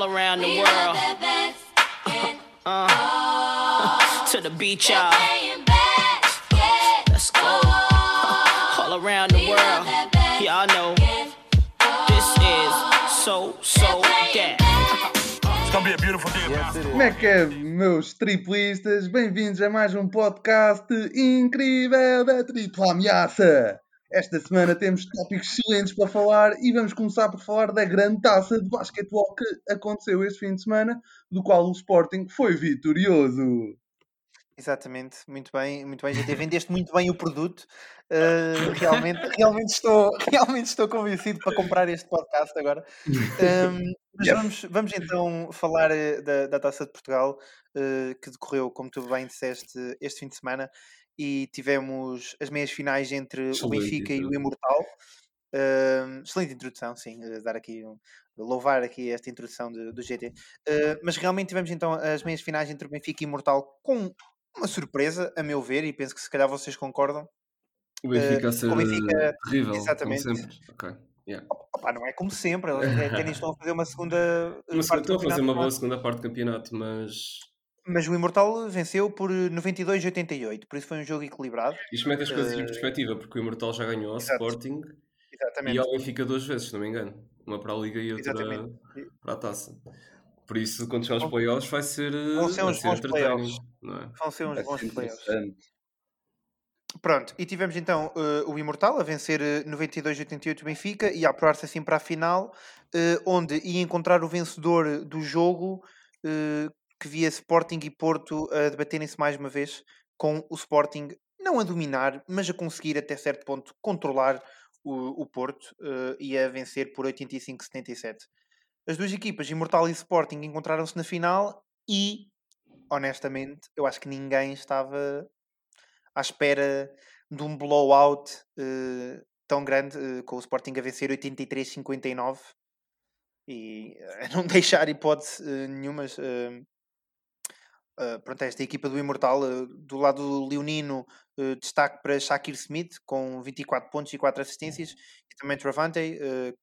all around the world. Uh, to the beach, y'all. Let's go. All around the world. Y'all know this is so, so that. It's gonna be a beautiful day, man. Como é que é, meus triplistas? Bem-vindos a mais um podcast incrível da Tripla Ameaça. Esta semana temos tópicos excelentes para falar e vamos começar por falar da grande taça de basquetebol que aconteceu este fim de semana, do qual o Sporting foi vitorioso. Exatamente, muito bem, muito bem, GT. Vendeste muito bem o produto. Uh, realmente, realmente, estou, realmente estou convencido para comprar este podcast agora. Um, mas Yep. vamos, vamos então falar eh, da, da Taça de Portugal, eh, que decorreu, como tu bem disseste, este fim de semana, e tivemos as meias finais entre o Excelente Benfica e o. Imortal. Um, excelente introdução, sim, eh, dar aqui um- louvar aqui esta introdução de- do GT. Uh, mas realmente tivemos então as meias finais entre o Benfica e o Imortal com uma surpresa, a meu ver, e penso que se calhar vocês concordam. O Benfica a Eh, ser o Benfica- terrível, exatamente. como sempre. Ok. Yeah. Opá, não é como sempre, eles até, estão a fazer uma segunda uh, do estou a fazer uma é? boa segunda parte do campeonato, mas Mas o Imortal venceu por 92-88, por isso foi um jogo equilibrado. isto mete as coisas em Eh, perspectiva, porque o Imortal já ganhou ao exato. Sporting Exatamente. e ao Benfica duas vezes, se não me engano. Uma para a Liga e outra Exatamente. para a Taça. Por isso, quando chegar aos playoffs, vai ser, eh, Vão ser uns ser bons playoffs. é? Vão ser uns Vai bons ser playoffs. Pronto, e tivemos então eh, o Imortal a vencer eh, 92-88 o Benfica e a apurar-se assim para a final, eh, onde ia encontrar o vencedor do jogo, eh, que via Sporting e Porto a debaterem-se mais uma vez, com o Sporting não a dominar, mas a conseguir até certo ponto controlar o, o Porto eh, e a vencer por 85-77. As duas equipas, Imortal e Sporting, encontraram-se na final e, honestamente, eu acho que ninguém estava à espera de um blowout eh, tão grande, eh, com o Sporting a vencer 83-59 e a não deixar hipótese nenhuma. Eh, pronto, esta equipa do Imortal, eh, do lado do Leonino, eh, destaque para Shakir Smith com 24 pontos e 4 assistências, e também Travante,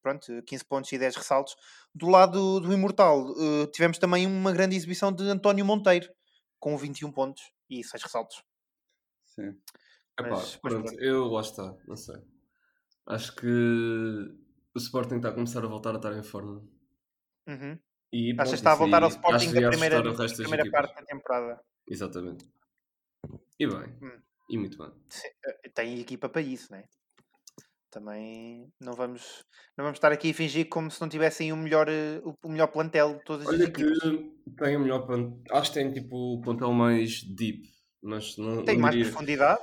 pronto, 15 pontos e 10 ressaltos. Do lado do Imortal, tivemos também uma grande exibição de António Monteiro, com 21 pontos e 6 ressaltos. Sim. Epá, Mas- mas pronto, pronto. eu lá está, não sei. Acho que o Sporting está a começar a voltar a estar em forma. Uhum. E, Achas que está a voltar ao Sporting que da primeira, das primeira parte da temporada? Exatamente. E bem, Hum. e muito bem. Eh, Tem equipa para isso, né? Também não vamos, não vamos estar aqui a fingir como se não tivessem o melhor, eh, o melhor plantel de todas as Olha que equipas. tem o melhor plantel. Acho que tem tipo o plantel mais deep, mas não, Tem não mais diria, profundidade.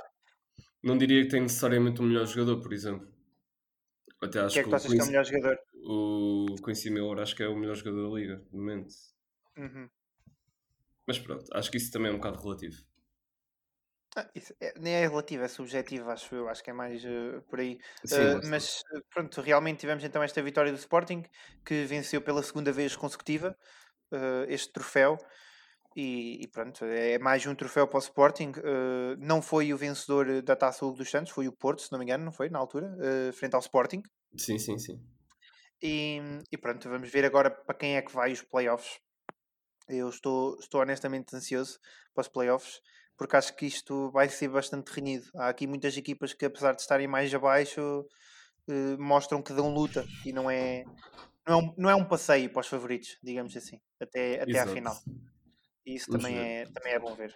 não diria que tem necessariamente o melhor jogador, por exemplo. Até O acho que é que tu achas que é o melhor jogador? O Quincy Miller acho que é o melhor jogador da liga, no momento. Uhum. Mas pronto, acho que isso também é um bocado relativo. Ah, isso é- nem é relativo, é subjetivo, acho eu. Acho que é mais eh, por aí. Sim, Uh, mas uh, pronto, realmente tivemos então esta vitória do Sporting que venceu pela segunda vez consecutiva uh, este troféu e, e pronto, é mais um troféu para o Sporting. Uh, não foi o vencedor da Taça Hugo dos Santos, foi o Porto, se não me engano, não foi na altura, uh, frente ao Sporting. Sim, sim, sim. E, e pronto, vamos ver agora para quem é que vai os playoffs. Eu estou, estou honestamente ansioso para os playoffs, porque acho que isto vai ser bastante renhido. Há aqui muitas equipas que, apesar de estarem mais abaixo, eh, mostram que dão luta e não é, não, é um, não é um passeio para os favoritos, digamos assim, até, até à final. E isso Vamos também ver. é, também é bom ver.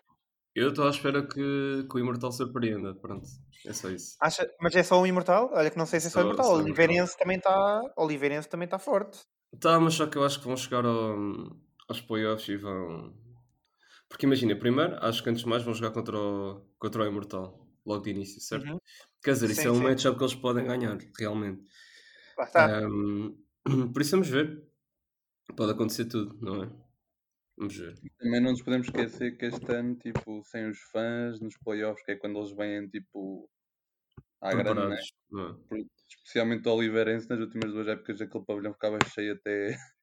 Eu estou à espera que, que o Imortal surpreenda. Pronto, é só isso. Acha, mas é só o Imortal? Olha que não sei se é só o Só- Imortal. O. Oliveirense também está Oliveirense também está forte. Tá, mas só que eu acho que vão chegar ao- aos playoffs e vão. Porque imagina, primeiro, acho que antes de mais vão jogar contra o, contra o Imortal, logo de início, certo? Uhum. Quer dizer, isso Sim, é um matchup que eles podem ganhar, realmente. Lá está. Ahm, por isso vamos ver. Pode acontecer tudo, não é? Vamos ver. Também não nos podemos esquecer que este ano, tipo, sem os fãs nos playoffs, que é quando eles vêm, tipo, à grande, né? É? Especialmente o Oliveirense, nas últimas duas épocas, aquele pavilhão ficava cheio até,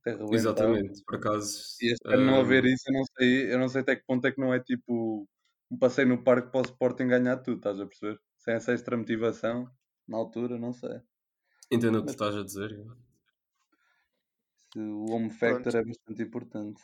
até rebentar. Exatamente, por acaso. E este ano não haver ahm, isso, eu não sei, eu não sei até que ponto é que não é tipo um passeio no parque para o Sporting ganhar tudo, estás a perceber? Sem essa extra motivação, na altura, não sei. Entendo o que tu estás a dizer. O home factor é bastante importante.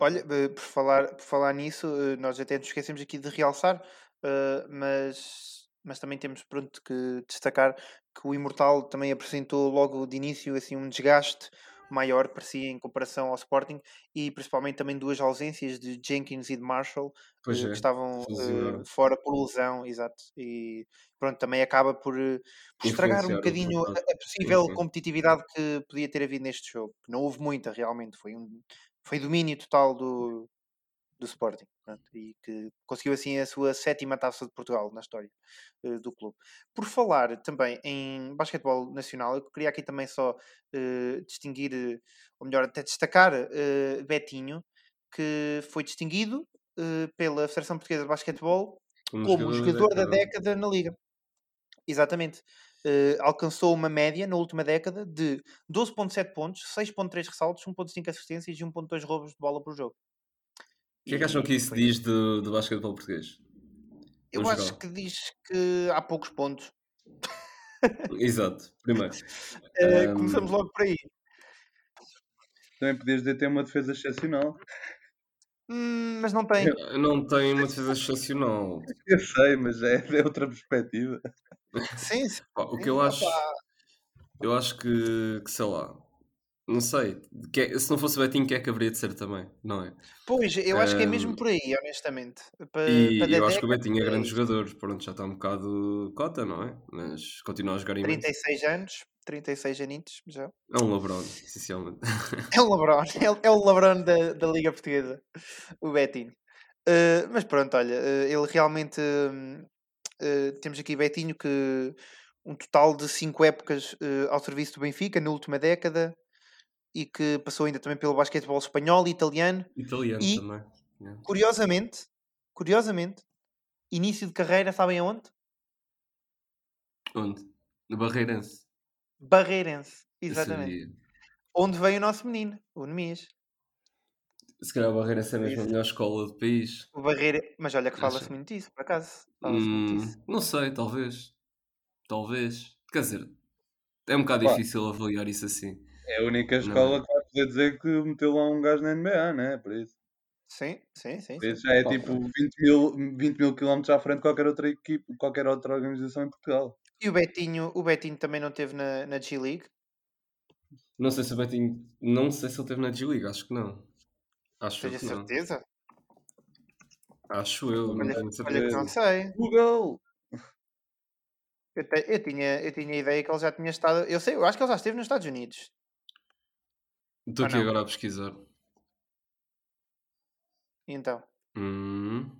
Olha, eh, por falar, por falar nisso, eh, nós até nos esquecemos aqui de realçar, eh, mas, mas também temos pronto que destacar que o Imortal também apresentou logo de início assim um desgaste maior para si em comparação ao Sporting e principalmente também duas ausências de Jenkins e de Marshall eh, é, que estavam eles eh, lesionaram. fora por lesão, exato. E pronto, também acaba por, eh, por estragar um bocadinho a, possível sim. competitividade que podia ter havido neste jogo. que Não houve muita realmente, foi um foi domínio total do, do Sporting pronto, e que conseguiu assim a sua sétima taça de Portugal na história eh, do clube. Por falar também em basquetebol nacional, eu queria aqui também só eh, distinguir, eh, ou melhor, até destacar eh, Betinho, que foi distinguido pela Federação Portuguesa de Basquetebol Como como jogador da década. década na Liga. Exatamente. Eh, alcançou uma média na última década de 12.7 pontos, 6.3 ressaltos, 1.5 assistências e 1.2 roubos de bola por jogo. O que é que acham que isso foi- diz do, do basquetebol português? Eu acho geral? que diz que há poucos pontos. Exato, primeiro. Eh, começamos logo por aí. Também podias dizer que tem uma defesa excepcional. Hum, mas não tem. Não tem uma defesa excepcional. Eu sei, mas é, é outra perspectiva. Sim, sim. O que sim, eu acho, eu acho que, que sei lá, não sei, que é- se não fosse o Betinho, que é que haveria de ser também, não é? Pois, eu acho que é mesmo por aí, honestamente. Pa- E eu acho que o Betinho é grande jogador, pronto, já está um bocado cota, não é? Mas continua a jogar imenso. 36 anos, 36 anitos já. É um LeBron, essencialmente. É o LeBron, é, o- é o LeBron da, da Liga Portuguesa, o Betinho. Eh, mas pronto, olha, eh, ele realmente. eh, temos aqui Betinho que um total de 5 épocas eh, ao serviço do Benfica na última década e que passou ainda também pelo basquetebol espanhol e italiano. Italiano E- também. yeah. Curiosamente, curiosamente, início de carreira, sabem aonde? Onde? No Barreirense. Barreirense, exatamente. Onde veio o nosso menino, o Nemias. Se calhar o Barreirense é mesmo a Isso. melhor escola do país. O Barreira... Mas olha que fala-se muito disso, por acaso. Hum, disso. não sei, talvez. Talvez. Quer dizer, é um bocado Pá. difícil avaliar isso assim. É a única Não escola é? que vai poder dizer que meteu lá um gajo na NBA, né? Por isso. Sim, sim, sim. Por isso já é tipo 20 mil, 20 mil quilómetros à frente de qualquer outra equipe, qualquer outra organização em Portugal. E o Betinho, o Betinho também não teve na, na G-League? Não sei se o Betinho. Não sei se ele teve na G-League, acho que não. Acho Tenho que não. certeza? Acho eu, não Olha, tenho olha que não sei. Google! Eu, te- eu tinha, eu tinha a ideia que ele já tinha estado. Eu sei, eu acho que ele já esteve nos Estados Unidos. Estou aqui não. agora a pesquisar. Então? Hum,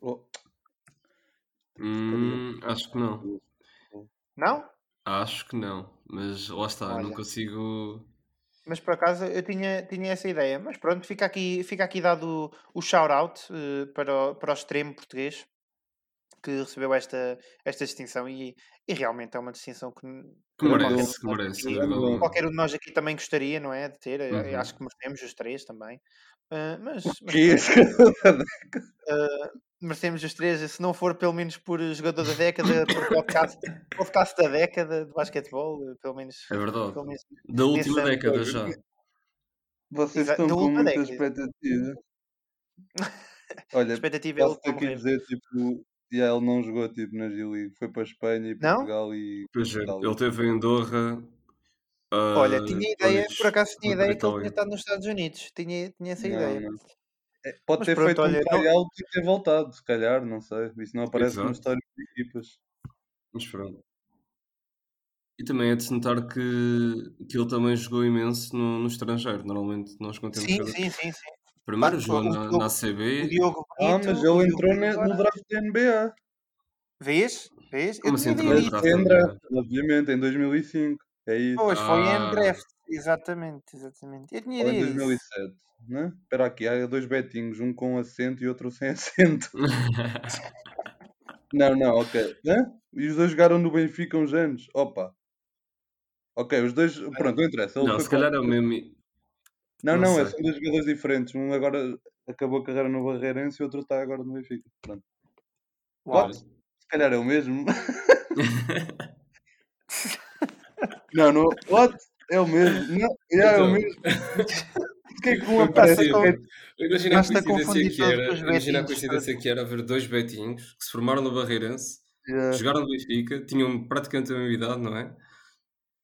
Oh, hum, acho que não. Não? Acho que não. Mas lá está, eu não Olha. consigo. Mas por acaso eu tinha, tinha essa ideia. Mas pronto, fica aqui, fica aqui dado o, o shout-out eh, para, o, para o extremo português que recebeu esta, esta distinção e, e realmente é uma distinção que, Que merece, que gol. merece. E dúvida alguma. qualquer um de nós aqui também gostaria, não é? De ter. Eu- eu Uhum. Acho que merecemos os três também. Ah, mas, mas que ah, merecemos os três, se não for pelo menos por jogador da década, por podcast, podcast da década de basquetebol, eh, pelo menos. É verdade. Pelo menos Da última década já. Vocês Exa- estão com muita década. expectativa. a Olha, expectativa é ele posso que morrer. dizer, tipo, yeah, ele não jogou tipo, na G-League. Foi para a Espanha e Não? Portugal e Pois é, ele teve em Andorra. Olha, ah, tinha ideia, depois por acaso tinha ideia que ele tinha estado nos Estados Unidos. Tinha, tinha essa Não, ideia. não. É, pode Mas ter pronto, feito olha, um tryout e ter voltado, se calhar, não sei. Isso não aparece no Exato. histórico de equipas. Mas pronto. E também é de se notar que, que ele também jogou imenso no, no estrangeiro. Normalmente nós quando temos Sim, sim, sim, sim. Primeiro Pá, jogou o na, na O ACB. Diogo Ah, Bonito, mas ele entrou no draft da NBA. Vês? Vês? Como Eu assim tinha entrou no draft? disso. Em draft, obviamente, em 2005. É isso. Pois, foi em Ah. draft. Exatamente, exatamente. Eu tinha Ou em ideia disso. 2007, né? Espera aqui, há dois betinhos, um com acento e outro sem acento. Não, não, ok. Hã? E os dois jogaram no Benfica uns anos. Opa. Ok, os dois. Pronto, não interessa. Ele não, se calhar é o mesmo. Não, não não, é, são dois jogadores diferentes. Um agora acabou a carreira no Barreirense e o outro está agora no Benfica. Pronto. Pode? Se calhar é o mesmo. Não, não. What? É o mesmo. Não, yeah, é o Então. mesmo. Porquê que um Foi aparece? parecido. Imagina a coincidência que era, imagina a coincidência que era haver dois betinhos que se formaram no Barreirense, Yeah. jogaram no Benfica, tinham praticamente a mesma idade, não é?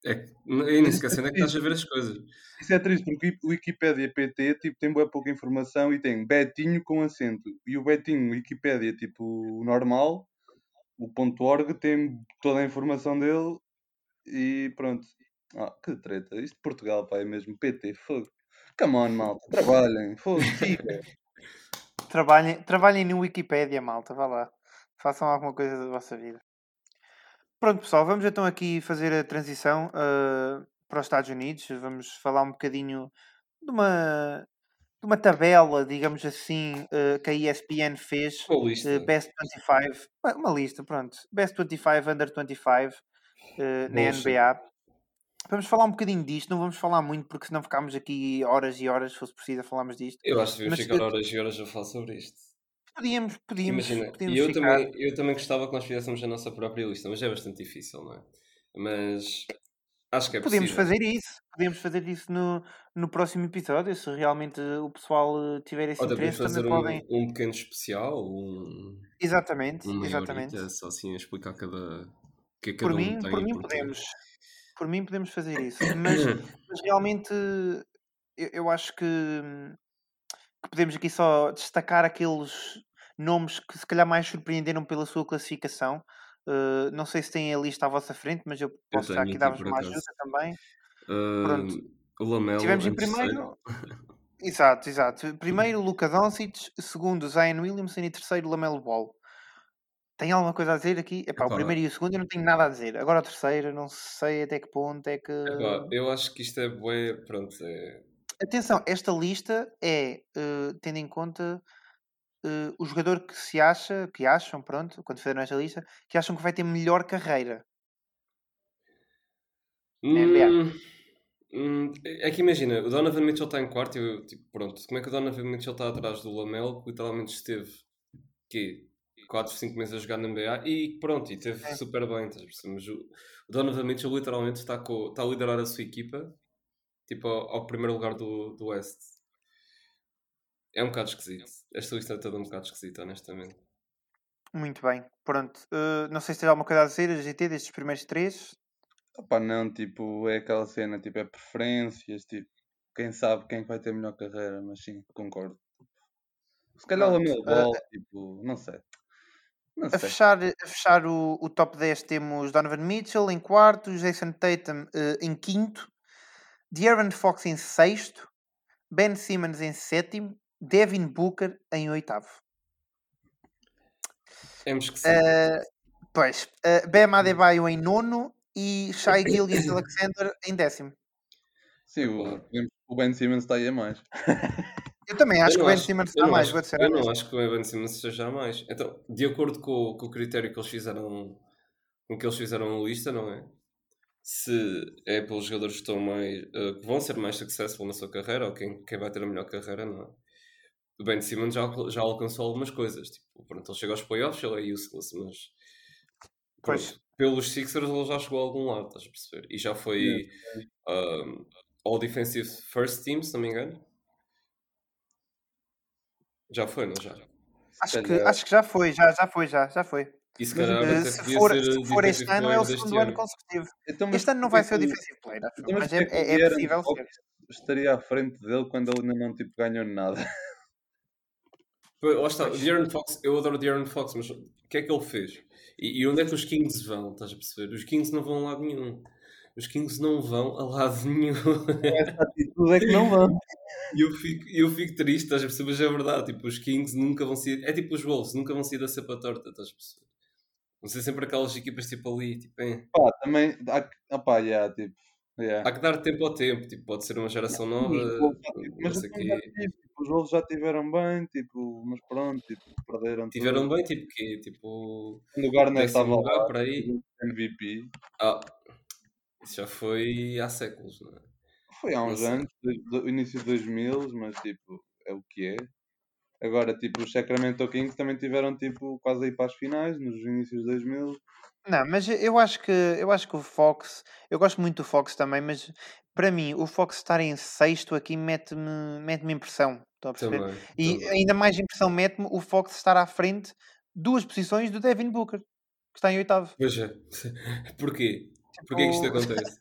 É que e nem sequer sei onde é que estás a ver as coisas. Isso é triste porque o Wikipedia PT tipo, tem bem pouca informação e tem Betinho com acento. E o Betinho Wikipedia, tipo, o normal, o ponto .org, tem toda a informação dele e pronto. Ah, que treta. Isto de Portugal, pá, é mesmo PT, fogo. Come on, malta, trabalhem, fogo, siga. Trabalhem, trabalhem no Wikipédia, malta, vá lá. Façam alguma coisa da vossa vida. Pronto, pessoal, vamos então aqui fazer a transição ah, para os Estados Unidos. Vamos falar um bocadinho de uma, de uma tabela, digamos assim, ah, que a ESPN fez. Uma lista. eh, Best 25, uma- lista, pronto. Best 25, Under 25 eh, na. NBA. Vamos falar um bocadinho disto, não vamos falar muito porque senão ficámos aqui horas e horas, se fosse preciso, falarmos disto. Eu acho que devíamos Mas ficar horas e horas a falar sobre isto. Podíamos, podíamos, Imagina, podíamos eu ficar. também, eu também gostava que nós fizéssemos a nossa própria lista, mas é bastante difícil, não é? Mas acho que é Podemos possível. fazer isso, podemos fazer isso no, no próximo episódio, se realmente o pessoal eh, tiver esse Ou interesse, fazer um, podem. um pequeno especial, um, Exatamente, meia exatamente. horita, só assim explicar cada, que que Por cada um mim, tem por mim podemos. Por mim podemos fazer isso. Mas, mas realmente eu, eu acho que, hum, que podemos aqui só destacar aqueles nomes que se calhar mais surpreenderam pela sua classificação. Uh, não sei se têm a lista à vossa frente, mas eu posso já tenho aqui dar-vos uma ajuda também. Ah, Pronto. o Lamelo Tivemos em primeiro. Exato, exato. Primeiro, Luca Doncic. Segundo, Zion Williamson. E terceiro, Lamelo Ball. Tem alguma coisa a dizer aqui? Epá, o Epá. primeiro e o segundo eu não tenho nada a dizer. Agora o terceiro, eu não sei até que ponto é que. Epá, eu acho que isto é bué, pronto, é... Atenção, esta lista é eh, tendo em conta eh, o jogador que se acha, que acham, pronto, quando fizeram esta lista, que acham que vai ter melhor carreira. NBA. Hum, hum, é que imagina, o Donovan Mitchell está em quarto e eu, tipo, pronto, como é que o Donovan Mitchell está atrás do Lamelo, que literalmente esteve, quê? 4, 5 meses a jogar na NBA e pronto, e teve É. super bem, estás o, o Donovan Mitchell literalmente está, com, está a liderar a sua equipa, tipo, ao, ao primeiro lugar do, do West. É um bocado esquisito. Esta lista é toda um bocado esquisita, honestamente. Muito bem, pronto. Eh, não sei se tens alguma coisa a dizer, a GT, destes primeiros três. Opa, não, tipo, é aquela cena, tipo, é preferências, tipo, quem sabe quem vai ter melhor carreira, mas sim, concordo. Se calhar o Lamelo eh, Ball, tipo, não sei. Não A sei. fechar, a fechar o, o top 10 temos Donovan Mitchell em quarto, Jason Tatum eh, em quinto, De'Aaron Fox em sexto, Ben Simmons em sétimo, Devin Booker em oitavo. É esquisito. Eh, pois, uh, Bam Adebayo em nono e Shai Gilgeous Alexander em décimo. Sim, o, o Ben Simmons está aí a mais. Eu também acho Eu que o Ben acho- Simmons está mais, acho- vou dizer Eu não acho que o Evan Simmons esteja a mais. Então, de acordo com, o- com o critério que eles fizeram, com que eles fizeram a lista, não é? Se é pelos jogadores que estão mais, que vão ser mais successful na sua carreira, ou quem, quem vai ter a melhor carreira, não é? O Ben Simmons já, já alcançou algumas coisas. Tipo, pronto, ele chega aos playoffs, ele é useless, mas pronto, Pois. pelos Sixers ele já chegou a algum lado, estás a perceber? E já foi um, All Defensive First Team, se não me engano. Já foi, não já? Acho que, calhar- acho que já foi, já, já foi, já, já foi. E se Mas, calhar Eh, até se for, ser se for este ano, é o segundo ano ano. consecutivo. Então, mas Este ano não porquê vai ser o Defensive Player, acho, então, mas é, porquê que o é, é possível ser. Estaria à frente dele quando ele ainda não tipo, ganhou nada. Lá está, o De'Aaron Fox, eu adoro o De'Aaron Fox, mas o que é que ele fez? E, e onde é que os Kings vão? Estás a perceber? Os Kings não vão a lado nenhum. Os Kings não vão a lado nenhum. Essa atitude é que não vão. E eu fico, eu fico triste, estás a perceber? Mas é verdade, tipo, os Kings nunca vão sair. É tipo os Wolves, nunca vão sair da cepa torta, estás a perceber? Vão ser sempre aquelas equipas tipo ali, tipo, é. Pá, também. Há, opá, yeah, tipo. Yeah. Há que dar tempo ao tempo, tipo, pode ser uma geração nova, não mas sei o eu já quê. tive, tipo, os Wolves já tiveram bem, tipo, mas pronto, tipo, perderam Tiveram tudo. bem, tipo, que Tipo, Quando o Garner estava lugar lá, por aí. MVP, Ah, isso já foi há séculos, não é? foi há Não uns sei. anos, do, do início de 2000, mas tipo, é o que é. Agora, tipo, os Sacramento Kings também tiveram, tipo, quase aí para as finais, nos inícios de 2000. Não, mas eu acho que eu acho que o Fox, eu gosto muito do Fox também, mas para mim o Fox estar em sexto aqui mete-me mete-me impressão, estão a perceber? Também, E também. ainda mais impressão mete-me o Fox estar à frente duas posições do Devin Booker, que está em oitavo. Veja, porquê? Porquê que isto Tipo, acontece?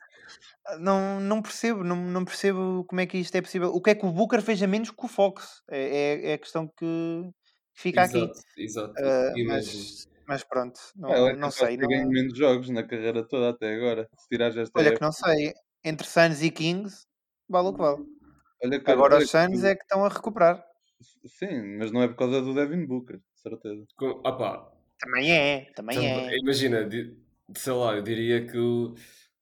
Não, não percebo, não, não percebo como é que isto é possível. O que é que o Booker fez a menos que o Fox? É, é, é a questão que fica aqui. Exato, exato. Ah, Imagino. mas, mas pronto, Ah, não, é não sei. ter ganho Não, menos jogos na carreira toda até agora. Se tirares esta olha que época. não sei. Entre Suns e Kings, vale o que vale. Olha que, Agora os Suns que- é que estão a recuperar. Sim, mas não é por causa do Devin Booker, de certeza. Com- ah pá, Também é, também Também- é. Imagina, sei lá, eu diria que o,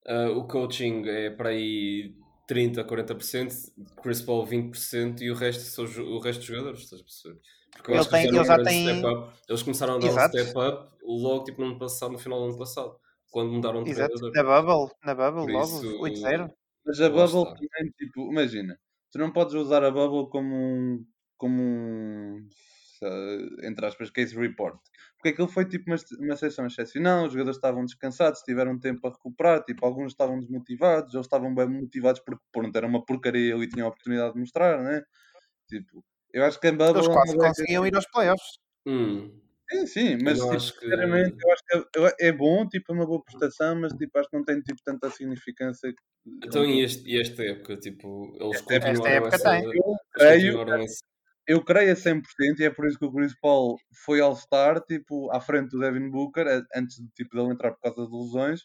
ah, o coaching é para aí 30, 40%, Chris Paul 20% e o resto são os- o resto dos jogadores, estás a perceber? Porque eu Ele acho que tem- fizeram ele um já step up. Eles começaram a dar Exato. um step up logo tipo, no, ano passado, no final do ano passado, quando mudaram de Exato. treinador. Na Bubble, na Bubble, logo, isso- 8-0. Mas a Bubble também, tipo, imagina, tu não podes usar a Bubble como um, como um, entre aspas, case report. Porque aquilo foi tipo uma, uma sessão excepcional, os jogadores estavam descansados, tiveram tempo a recuperar, tipo, alguns estavam desmotivados, eles estavam bem motivados porque, pronto, era uma porcaria e tinham a oportunidade de mostrar, né? Tipo, eu acho que a Bubble... Eles é quase conseguiam ir aos playoffs. Hum, Sim, sim, mas eu tipo, acho que- sinceramente, eu acho que é, é bom, tipo, é uma boa prestação, mas tipo, acho que não tem tipo, tanta significância. Então, e, este, e esta época, tipo, eles Esta época- continuaram esta época essa. tem. Eu creio, eu creio a 100% e é por isso que o Chris Paul foi All-Star, tipo, à frente do Devin Booker, antes de tipo, dele entrar por causa de lesões.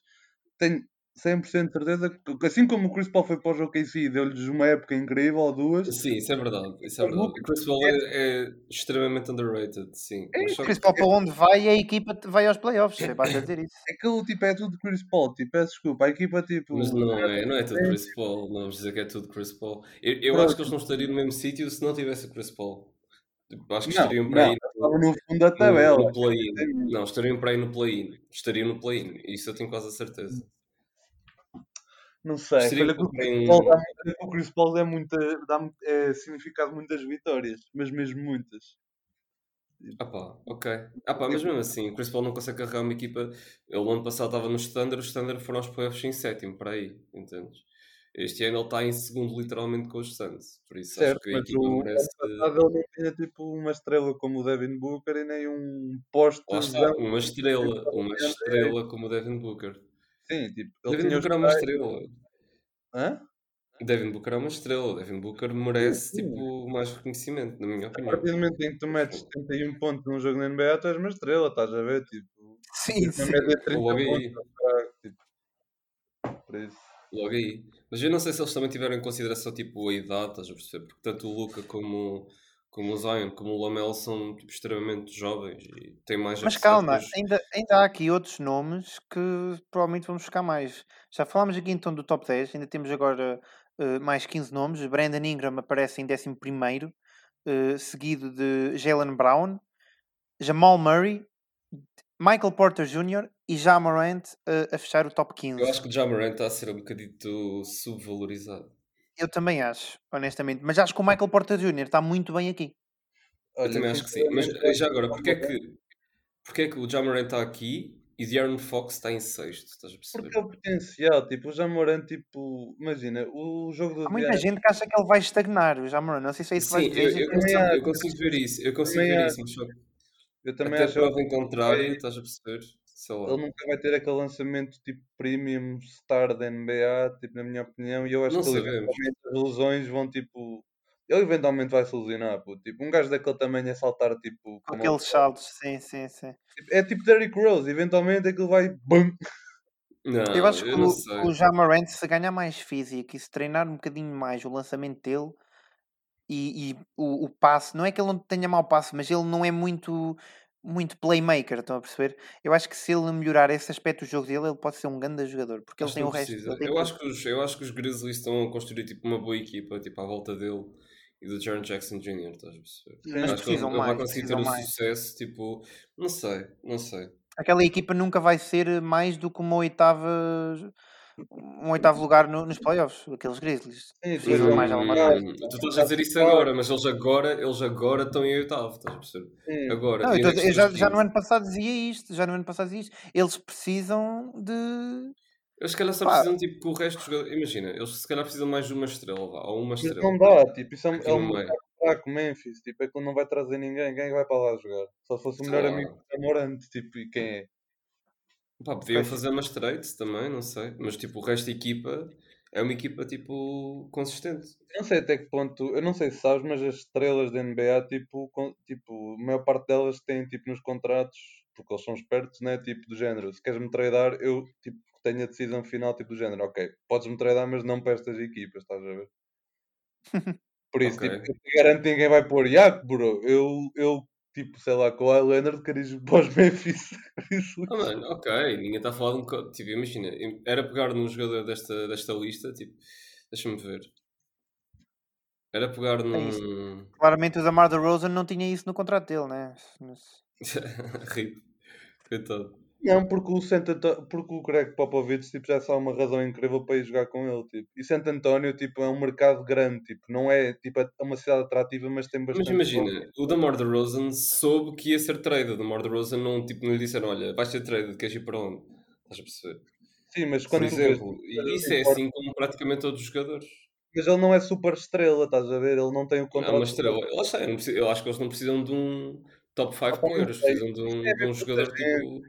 Tenho 100% de certeza que, assim como o Chris Paul foi para o OKC e deu-lhes uma época incrível ou duas, Sim, isso é verdade. Isso é O verdade. O Chris Paul é, é extremamente underrated, sim. É, só Chris Paul para onde vai, a equipa vai aos playoffs. É basta dizer isso. aquilo tipo, é tudo Chris Paul, tipo, peço desculpa, a equipa tipo. Mas não é, não é tudo Chris Paul. Não vamos dizer que é tudo Chris Paul. Eu, eu acho que eles não estariam no mesmo sítio se não tivesse o Chris Paul. Tipo, Acho que Não, estariam para aí estavam no fundo da no, tabela. no play-in. Não, estariam para aí no play-in. Estariam no play-in. Isso eu tenho quase a certeza. Não sei, Seria que o Chris Paul dá, muito- o Chris Paul muita, dá é significado muitas vitórias, mas mesmo muitas. Ah pá, ok. Ah pá, mas mesmo assim, o Chris Paul não consegue carregar uma equipa. Ele no ano passado estava no Standard, os Standard foram aos playoffs em sétimo, para aí, entendes? Este ano ele está em segundo, literalmente, com os Suns. Por isso Certo, acho que a equipa o merece. ele não tinha tipo uma estrela como o Devin Booker e nem um poste. Lá está, uma estrela, uma estrela como o Devin Booker. Sim, tipo, ele Devin tinha os Booker é uma estrela. Hã? Devin Booker é uma estrela. Devin Booker merece Sim. tipo, mais reconhecimento, na minha A opinião. partir do momento em que tu metes 71 pontos num jogo na NBA, tu és uma estrela, estás a ver? Tipo, Sim, sim. média 30 Logo aí. pontos. fraco, Tipo, isso. Logo aí. Mas eu não sei se eles também tiveram em consideração tipo, a idade, estás a perceber? Porque tanto o Luca como, como o Zion, como o Lamelo são tipo, extremamente jovens e têm mais Mas calma, que os- ainda, ainda há aqui outros nomes que provavelmente vamos buscar mais. Já falámos aqui então do top 10, ainda temos agora eh, mais 15 nomes. Brandon Ingram aparece em 11, eh, seguido de Jalen Brown, Jamal Murray, Michael Porter Jr. e Ja Morant eh, a fechar o top 15. Eu acho que o Ja Morant está a ser um bocadito subvalorizado. Eu também acho, honestamente. Mas acho que o Michael Porter Jr. está muito bem aqui. Eu também acho que sim. Mas já agora, porque é que, porque é que o Ja Morant está aqui e De'Aaron Fox está em sexto? Estás a perceber? Porque é o potencial, tipo, o Jamoran, tipo, imagina, o jogo do Há muita gente que acha que ele vai estagnar, o Ja Morant. Não sei se é isso que Sim, vais eu, dizer. eu também consigo, eu consigo ver isso. Eu consigo Também ver acho. isso, que Eu também até acho prova em que contrário, estás a perceber? Sei lá. ele nunca vai ter aquele lançamento tipo premium star da NBA, tipo, na minha opinião, e eu acho Não que ele, eventualmente as lesões vão tipo. Ele eventualmente vai se lesionar, pô. Tipo, um gajo daquele tamanho a saltar tipo. Com aqueles ele- saltos, sim, sim, sim. É tipo Derrick Rose, eventualmente aquilo vai. Bum! Não, eu acho que eu o, o Jamarant, se ganhar mais físico e se treinar um bocadinho mais o lançamento dele e, e o, o passe, não é que ele não tenha mau passe, mas ele não é muito muito playmaker, estão a perceber? Eu acho que se ele melhorar esse aspecto do jogo dele, ele pode ser um grande jogador, porque ele Acho tem que o resto. precisa. ele tem Eu acho, que os, eu acho que os Grizzlies estão a construir tipo, uma boa equipa tipo, à volta dele e do Jaron Jackson Jr. Estás a perceber? Mas acho que ele, precisam ele vai mais, conseguir ter um mais. sucesso, tipo, não sei, não sei. Aquela equipa nunca vai ser mais do que uma oitava um oitavo lugar no- nos playoffs, aqueles Grizzlies. Sim, sim, mais Ah. Hum, tu estás a dizer isso agora, mas eles agora, eles agora estão em oitavo, estás a perceber? Sim. Agora. Não, e eu, é eu já, já no ano passado dizia isto, já no ano passado dizia isto. Eles precisam de. Eles se calhar só precisam tipo que o resto dos jogadores. Imagina, eles se calhar precisam mais de uma estrela, vá, ou uma estrela. não dá, tipo, isso é, um- é um fraco, Memphis, tipo, é que ele não vai trazer ninguém, quem é vai para lá jogar? Só se fosse o melhor Claro. amigo do Morante, tipo, e quem é? Pá, podiam Pois. fazer umas trades também, não sei. Mas tipo, o resto da equipa é uma equipa tipo consistente. Eu não sei até que ponto, eu não sei se sabes, mas as estrelas da NBA, tipo, com- tipo, a maior parte delas têm, tipo, nos contratos, porque eles são espertos, né, tipo, do género, se queres-me tradar, eu, tipo, tenho a decisão final, tipo, do género, ok, podes-me tradar, mas não para estas equipas, estás a ver? Por isso, Ok. tipo, eu te garanto que ninguém vai pôr, yeah, bro, eu, eu, tipo, sei lá, com o Leonard, quero ir para os Memphis. Ah, mano, ok, ninguém está a falar de um. Tipo, imagina, im- era pegar num jogador desta, desta lista, tipo, deixa-me ver. Era pegar num. Claramente o Damar DeRozan não tinha isso no contrato dele, né? Mas- Rip. Coitado. Não, porque o, Santo Antó- porque o Greg Popovich tipo, já só uma razão incrível para ir jogar com ele. Tipo. E Santo António tipo, é um mercado grande, tipo, não é, tipo, é uma cidade atrativa, mas tem Mas bastante. imagina, o DeMar DeRozan soube que ia ser traded. O DeMar DeRozan não, tipo, não lhe disseram, olha, vais ser traded, queres ir para onde? Estás a perceber? Sim, mas Por quando vês, exemplo, isso é assim com praticamente todos os jogadores. mas ele não é super estrela, estás a ver? Ele não tem o É contrato. uma estrela. Lá está, eu, não preciso- eu acho que eles não precisam de um top 5 Ah, pá, player, não eles sei. precisam de um, é de um jogador tipo.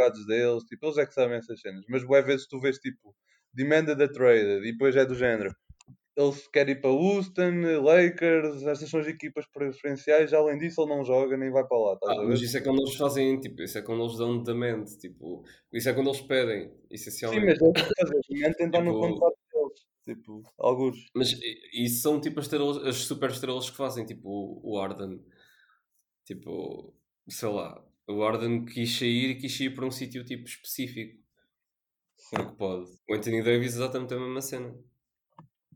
Advogados deles, tipo, eles é que sabem essas cenas. Mas às vezes tu vês tipo, demanded a traded e depois é do género. Eles querem ir para Houston, Lakers, estas são as equipas preferenciais. Além disso, ele não joga nem vai para lá. Ah, mas isso é quando eles fazem, tipo, isso é quando eles dão demand, tipo, isso é quando eles pedem, Sim, essencialmente. mas eles fazer demand tentar no Tipo- contrato deles. Tipo, alguns. Mas isso são tipo as, estrelas, as super estrelas que fazem, tipo o Arden. Tipo, sei lá, o Arden quis sair e quis sair para um sítio tipo específico. Porque pode. O Anthony Davis é exatamente a mesma cena.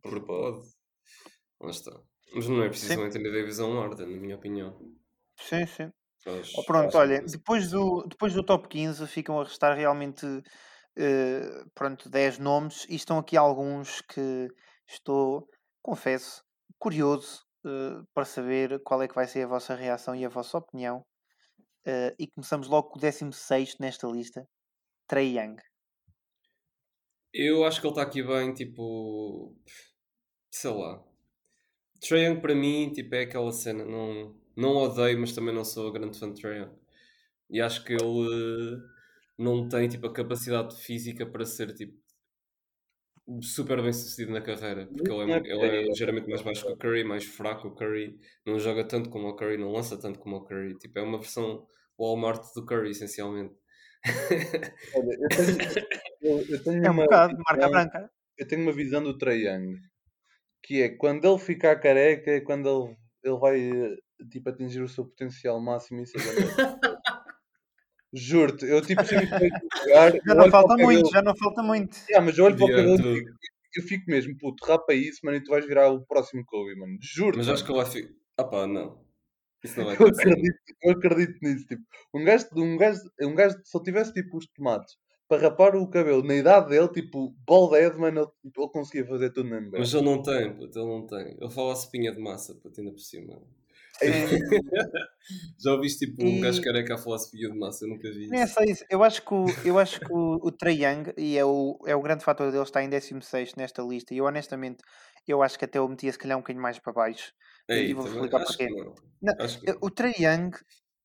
Porque pode. Lá está. Mas não é preciso Sim. um Anthony Davis a um Arden, na minha opinião. Sim, sim. Faz- Oh, pronto, olha, sentido. depois do, depois do top 15 ficam a restar realmente eh, pronto, 10 nomes e estão aqui alguns que estou, confesso, curioso eh, para saber qual é que vai ser a vossa reação e a vossa opinião. Eh, e começamos logo com o 16 nesta lista, Trey Young. Eu acho que ele está aqui bem, tipo. Sei lá. Trae Young para mim, tipo, é aquela cena. Não, não odeio, mas também não sou grande fã de Trae Young. E acho que ele não tem, tipo, a capacidade física para ser, tipo, super bem sucedido na carreira. Porque ele é, ele é ligeiramente mais baixo que o Curry, mais fraco que o Curry. Não joga tanto como o Curry, não lança tanto como o Curry. Tipo, é uma versão Walmart do Curry, essencialmente. Olha, eu tenho, eu, eu tenho É um uma bocado, marca visão- branca. eu tenho uma visão do Trae Young que é quando ele ficar careca é quando ele, ele vai eh, tipo, atingir o seu potencial máximo e seja Juro-te, eu tipo sempre que Já eu não falta muito, cabelo- já não falta muito. Yeah, mas eu olho para o cabelo e fico, eu fico mesmo, puto, rapa isso, mano, e tu vais virar o próximo Kobe, mano. Juro-te. Mas acho que ele vai ficar. Ah pá, não. Isso não vai Eu acontecer. acredito, eu acredito nisso. Tipo, um gajo, um gajo, um gajo, se ele tivesse tipo os tomates para rapar o cabelo na idade dele, tipo, bald head, mano, ele, tipo, ele conseguia fazer tudo na NBA. Mas ele não tem, puto, ele não tem. Ele fala espinha de massa, puto, ainda por cima. Já ouviste tipo um E- gajo careca a falar espinha de massa? Eu nunca vi Nem é isso. só isso. Eu acho que o, eu acho que o, o Trae Young, e é o, é o grande fator dele, está em 16 nesta lista. E eu honestamente, eu acho que até o metia se calhar um bocadinho mais para baixo. Ei, e vou explicar porquê. que não. Não, O Trae Young,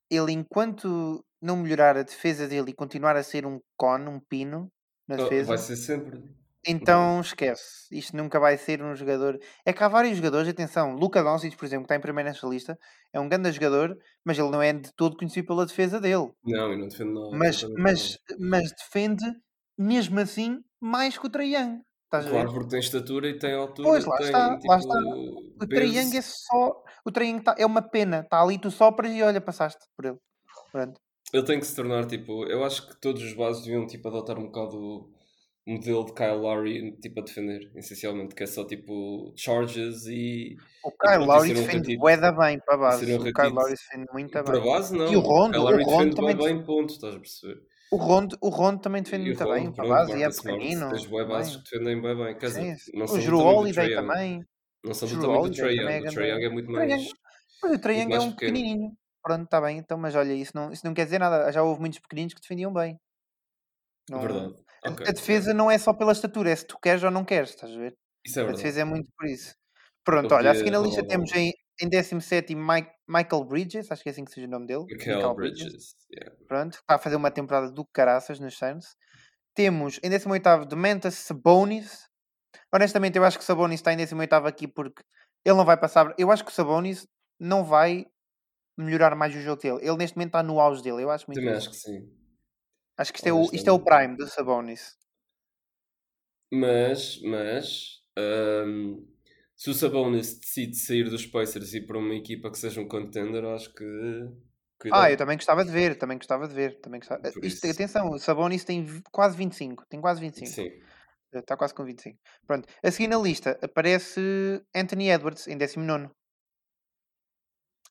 ele enquanto não melhorar a defesa dele e continuar a ser um cone, um pino na não. defesa, Vai ser sempre. Então esquece. Isto nunca vai ser um jogador. É que há vários jogadores, atenção, Luca Doncic, por exemplo, que está em primeiro nesta lista, é um grande jogador, mas ele não é de todo conhecido pela defesa dele. Não, eu não defendo nada. Mas, mas, mas defende, mesmo assim, mais que o. Estás ver? Claro, porque tem estatura e tem altura. Pois, lá tem, está, tipo, lá está. O Trae peso. Young é só. O Young tá, é uma pena. Está ali, tu sopras e olha, passaste por ele. Pronto. Ele tem que se tornar tipo. Eu acho que todos os bases deviam tipo, adotar um bocado o modelo de Kyle Lowry tipo, a defender, essencialmente, que é só tipo charges e. O Kyle Lowry e um defende ratito. bué bem para a base. um O Kyle. Lowry defende muito Para bem. base, não. E o Rondo, Lowry o Rondo defende também bem, bem ponto, estás a perceber? O Rondo, o Rondo também defende o muito Rondo, bem, para pronto, base, e é pequenino. Tens bué bases que defendem bem bem. Quer dizer, não O Drew do Holiday Young. também. Não são tamanho do Trae também é Young. O Trae. Young é muito mais... Young, pois o Trae Young é um pequenininho. Pronto, está bem. Então, mas olha, isso não, isso não quer dizer nada. Já houve muitos pequeninos que defendiam bem. Não, Verdade. A, Ok. a defesa não é só pela estatura, é se tu queres ou não queres, estás a ver? Isso é A verdade. defesa é muito por isso. Pronto, olha, a seguir na lista temos em, em 17 Mike, Michael Bridges, acho que é assim que seja o nome dele. Michael Bridges. Yeah. Pronto, está a fazer uma temporada do caraças nos Suns. Temos em 18 Dementas Sabonis. Honestamente, eu acho que o Sabonis está em 18 aqui porque ele não vai passar. Eu acho que o Sabonis não vai melhorar mais o jogo dele. Ele neste momento está no auge dele. Eu acho muito Também acho que sim. Acho que isto é, o, isto é o prime do Sabonis. Mas, mas, ahm, se o Sabonis decide sair dos Pacers e ir para uma equipa que seja um contender, acho que. Cuidado. Ah, eu também gostava de ver, também gostava de ver. Também gostava... Por Isto, atenção, o Sabonis tem quase 25. Tem quase 25. Sim. Está quase com 25. Pronto. A seguir na lista aparece Anthony Edwards em 19.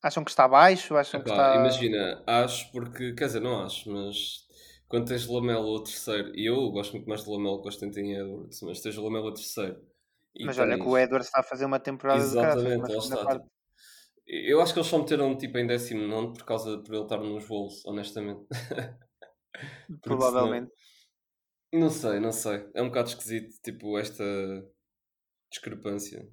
Acham que está baixo? Acham que Epá, está. imagina, acho porque, quer dizer, não acho, mas quando tens Lamelo o terceiro, e eu gosto muito mais de Lamelo que de Anthony Edwards, mas tens Lamelo o terceiro. Mas olha que o Edwards está a fazer uma temporada de Exatamente, segunda está. tipo, eu acho que eles só meteram tipo em 19 por causa por ele estar nos Wolves, honestamente. Provavelmente. senão- Não sei, não sei. É um bocado esquisito, tipo, esta discrepância.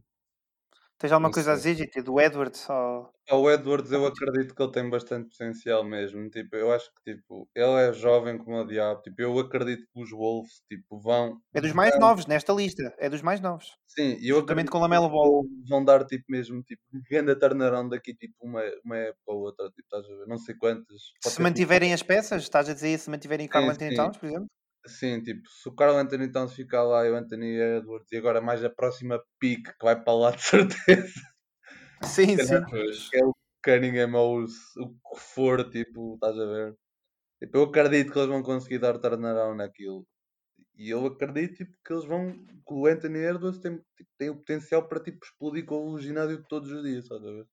Tens alguma não coisa a sei. dizer, GT, do Edwards? Ou... Ao Edwards eu acredito que ele tem bastante potencial mesmo. Tipo, eu acho que tipo, ele é jovem como o diabo. Tipo, eu acredito que os Wolves tipo, vão. É dos mais novos nesta lista. É dos mais novos. Sim, e eu acredito com o Lamelo Ball. vão dar tipo mesmo tipo grande turnaround daqui tipo uma, uma época ou outra. Tipo, estás a ver? Não sei quantas. Se ser, tipo, mantiverem as peças, estás a dizer se mantiverem o Carl Anthony. Towns, por exemplo? Sim, tipo, se o Carl Anthony Towns ficar lá e o Anthony Edwards e agora mais a próxima pick que vai para lá de certeza. Sim, sim. Pois. Cunningham ou o o que for, tipo, estás a ver? Tipo, eu acredito que eles vão conseguir dar turnaround naquilo. E eu acredito tipo, que eles vão. que o Anthony Edwards tem, tipo, tem o potencial para tipo, explodir com o ginásio todos os dias, estás a ver?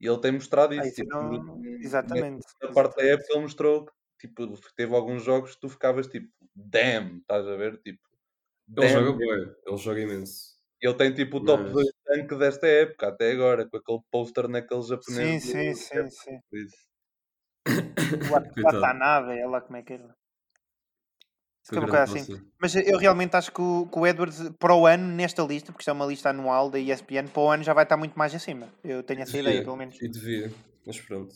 E ele tem mostrado isso. Ah, isso tipo, não- no- Exatamente. Na parte da época ele mostrou que tipo, teve alguns jogos que tu ficavas tipo, damn, estás a ver? Tipo, Ele damn. joga bem, ele joga imenso. Ele tem tipo o top Mas- 2 tanque desta época, até agora, com aquele poster naquele Sim, japonês. sim, sim, sim. por isso. O. Watanabe, é lá como é que era. Um grande bocado assim. Mas eu realmente acho que o, que o Edwards, para o ano, nesta lista, porque isto é uma lista anual da ESPN, para o ano já vai estar muito mais acima. Eu tenho essa Devia, ideia, pelo menos. E devia, mas pronto.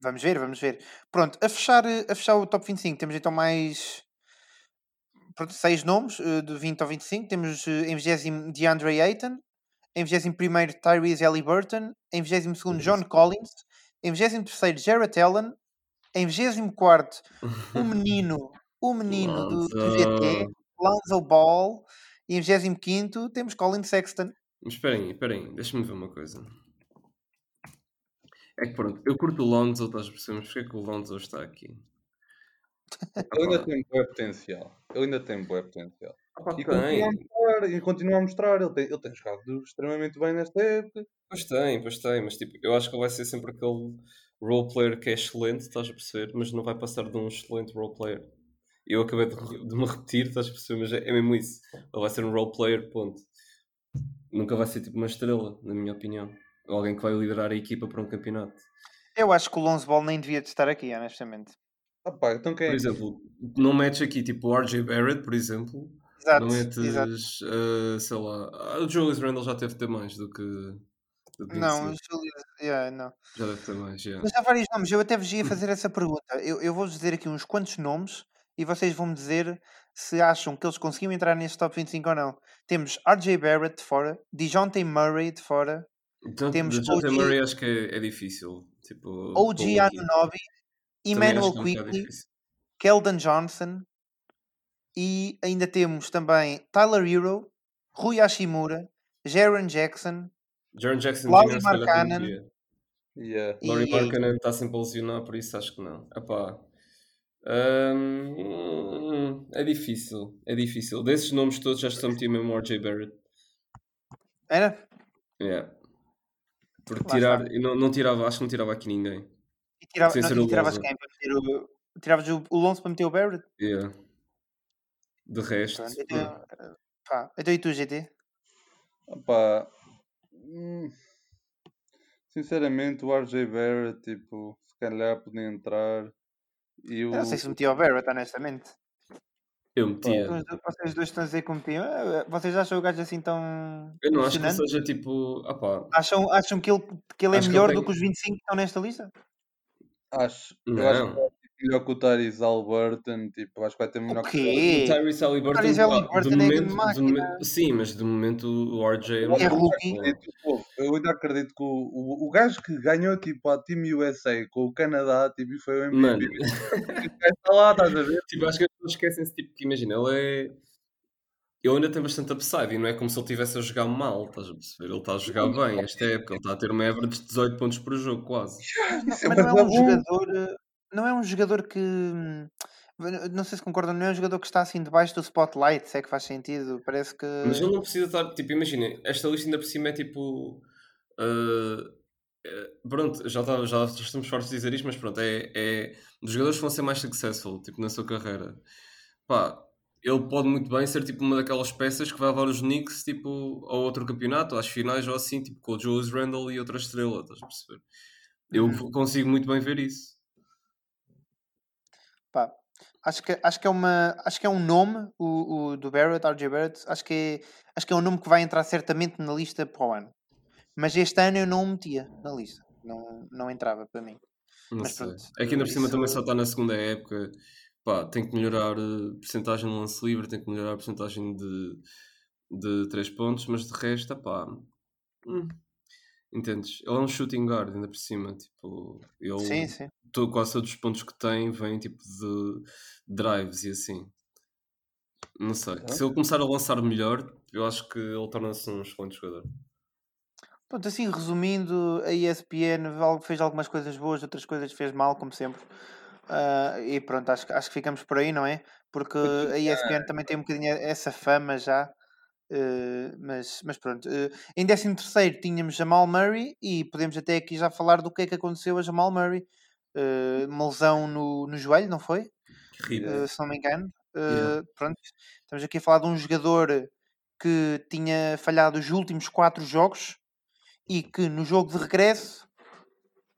Vamos ver, vamos ver. Pronto, a fechar, a fechar o top 25, temos então mais pronto, seis nomes, eh, de 20 ao 25. Temos eh, em 20 DeAndre Ayton, em 21 Tyrese Halliburton, em 22 John Collins, em 23 Jarrett Allen, em 24 o menino, o menino do, do GT, Lonzo Ball, e em 25 temos Colin Sexton. Mas esperem, esperem, deixa-me ver uma coisa. É que pronto, eu curto o Lonzo, estás a perceber, mas porquê é que o Lonzo está aqui? Ele ainda tem bué potencial. Ele ainda tem bué potencial. E continua a mostrar, e continua a mostrar. Ele tem, ele tem jogado extremamente bem nesta época. pois tem, pois tem, mas tipo, eu acho que ele vai ser sempre aquele role player que é excelente, estás a perceber, mas não vai passar de um excelente role player. Eu acabei de, de me repetir, estás a perceber, mas é, é mesmo isso. Ele vai ser um role player, ponto. Nunca vai ser tipo uma estrela, na minha opinião. Ou alguém que vai liderar a equipa para um campeonato. Eu acho que o Lonzo Ball nem devia de estar aqui, honestamente. Ah pá, então quem Por é? exemplo, não metes aqui tipo o RJ Barrett, por exemplo. Exato, não metes, exato. eh, sei lá. ah, O Julius Randle já deve ter mais do que. Do que Não, 25. o Julius, yeah, não. Já deve ter mais, yeah. Mas há vários nomes, eu até vos ia fazer essa pergunta. Eu, eu vou-vos dizer aqui uns quantos nomes e vocês vão-me dizer se acham que eles conseguiam entrar neste top 25 ou não. Temos RJ Barrett de fora, DeJounte Murray de fora, Então, temos de Jonathan OG Murray acho que é, é difícil. Tipo, OG Também Emmanuel é Quickly, difícil. Keldon Johnson e ainda temos também Tyler Hero, Rui Hashimura, Jaron Jackson, Jaron Jackson Lauri Jr. se calhar Markkanen. Yeah. E Laurie aí? Markkanen está sempre a lesionar, por isso acho que não. Epá. Hum, é difícil, é difícil. Desses nomes todos já estou metido mesmo o RJ Barrett. Era? Yeah. Porque Lá tirar, eu não, não tirava, acho que não tirava aqui ninguém. E tirava, Sem não, e tiravas quem para meter o, Tiravas o, o Lonzo para meter o Barrett? Yeah. De resto, Pronto, então, pá. então e tu, GT? Opa, hum, sinceramente, o RJ Barrett, tipo, se calhar podia entrar. E Eu o. não sei se metia o Barrett, honestamente. eu metia. Vocês dois- estão a dizer que metiam. Ah, Vocês acham o gajo assim tão. Eu não acho que seja tipo. Ah Acham, acham que ele, que ele é Acho que melhor ele do tem- que os 25 que estão nesta lista? Acho, eu acho que não. vai ser melhor que o Tyrese Halliburton, tipo, acho que vai ter melhor O que? O Tyrese Halliburton, Tyrese Halliburton de é grande momento, de máquina. momento- sim, mas de momento o RJ é Eu É acredito, pô, eu ainda acredito que o, o, o gajo que ganhou tipo a Team USA com o Canadá tipo, e foi o MVP. Mano, Está lá, estás a ver? tipo, acho que as pessoas esquecem-se, tipo, que imagina, ele é. Ele ainda tem bastante upside e não é como se ele estivesse a jogar mal, estás a perceber? Ele está a jogar bem esta época, ele está a ter uma average de 18 pontos por jogo, quase. Mas não, é mas não é um jogador. eh, Não é um jogador que. hum, Não sei se concordam, não é um jogador que está assim debaixo do spotlight, se é que faz sentido. Parece que. Mas ele não precisa estar, tipo, imagina, esta lista ainda por cima é tipo. eh, pronto, já, tá, já estamos fartos de dizer isto, mas pronto, é, é dos jogadores que vão ser mais successful, tipo, na sua carreira. Pá, ele pode muito bem ser tipo uma daquelas peças que vai levar os Knicks tipo, ao outro campeonato, às finais ou assim, tipo com o Julius Randle e outra estrela, estás a perceber? Eu Uhum. consigo muito bem ver isso. Pá, acho que, acho que é uma acho que é um nome o, o do Barrett, RJ Barrett, acho que é, acho que é um nome que vai entrar certamente na lista para o ano. Mas este ano eu não o metia na lista. Não, não entrava para mim. Não Mas sei. pronto, É que ainda por cima isso- também só está na segunda época. Pá, tem que melhorar a porcentagem de lance livre, tem que melhorar a porcentagem de, de 3 pontos, mas de resto, pá. hum, entendes? Ele é um shooting guard ainda por cima. Tipo, ele, Sim, sim. to- quase todos os pontos que tem vêm tipo de drives e assim. Não sei. Se ele começar a lançar melhor, eu acho que ele torna-se um excelente jogador. Pronto, assim resumindo, a ESPN fez algumas coisas boas, outras coisas fez mal, como sempre. Ah, e pronto, acho, que- acho que ficamos por aí, não é? Porque a ESPN também tem um bocadinho essa fama já. eh, mas, mas pronto, eh, em 13 terceiro tínhamos Jamal Murray e podemos até aqui já falar do que é que aconteceu a Jamal Murray. Eh, uma lesão no, no joelho, não foi? Uh, se não me engano. Uh, Yeah. Pronto, estamos aqui a falar de um jogador que tinha falhado os últimos quatro jogos e que no jogo de regresso,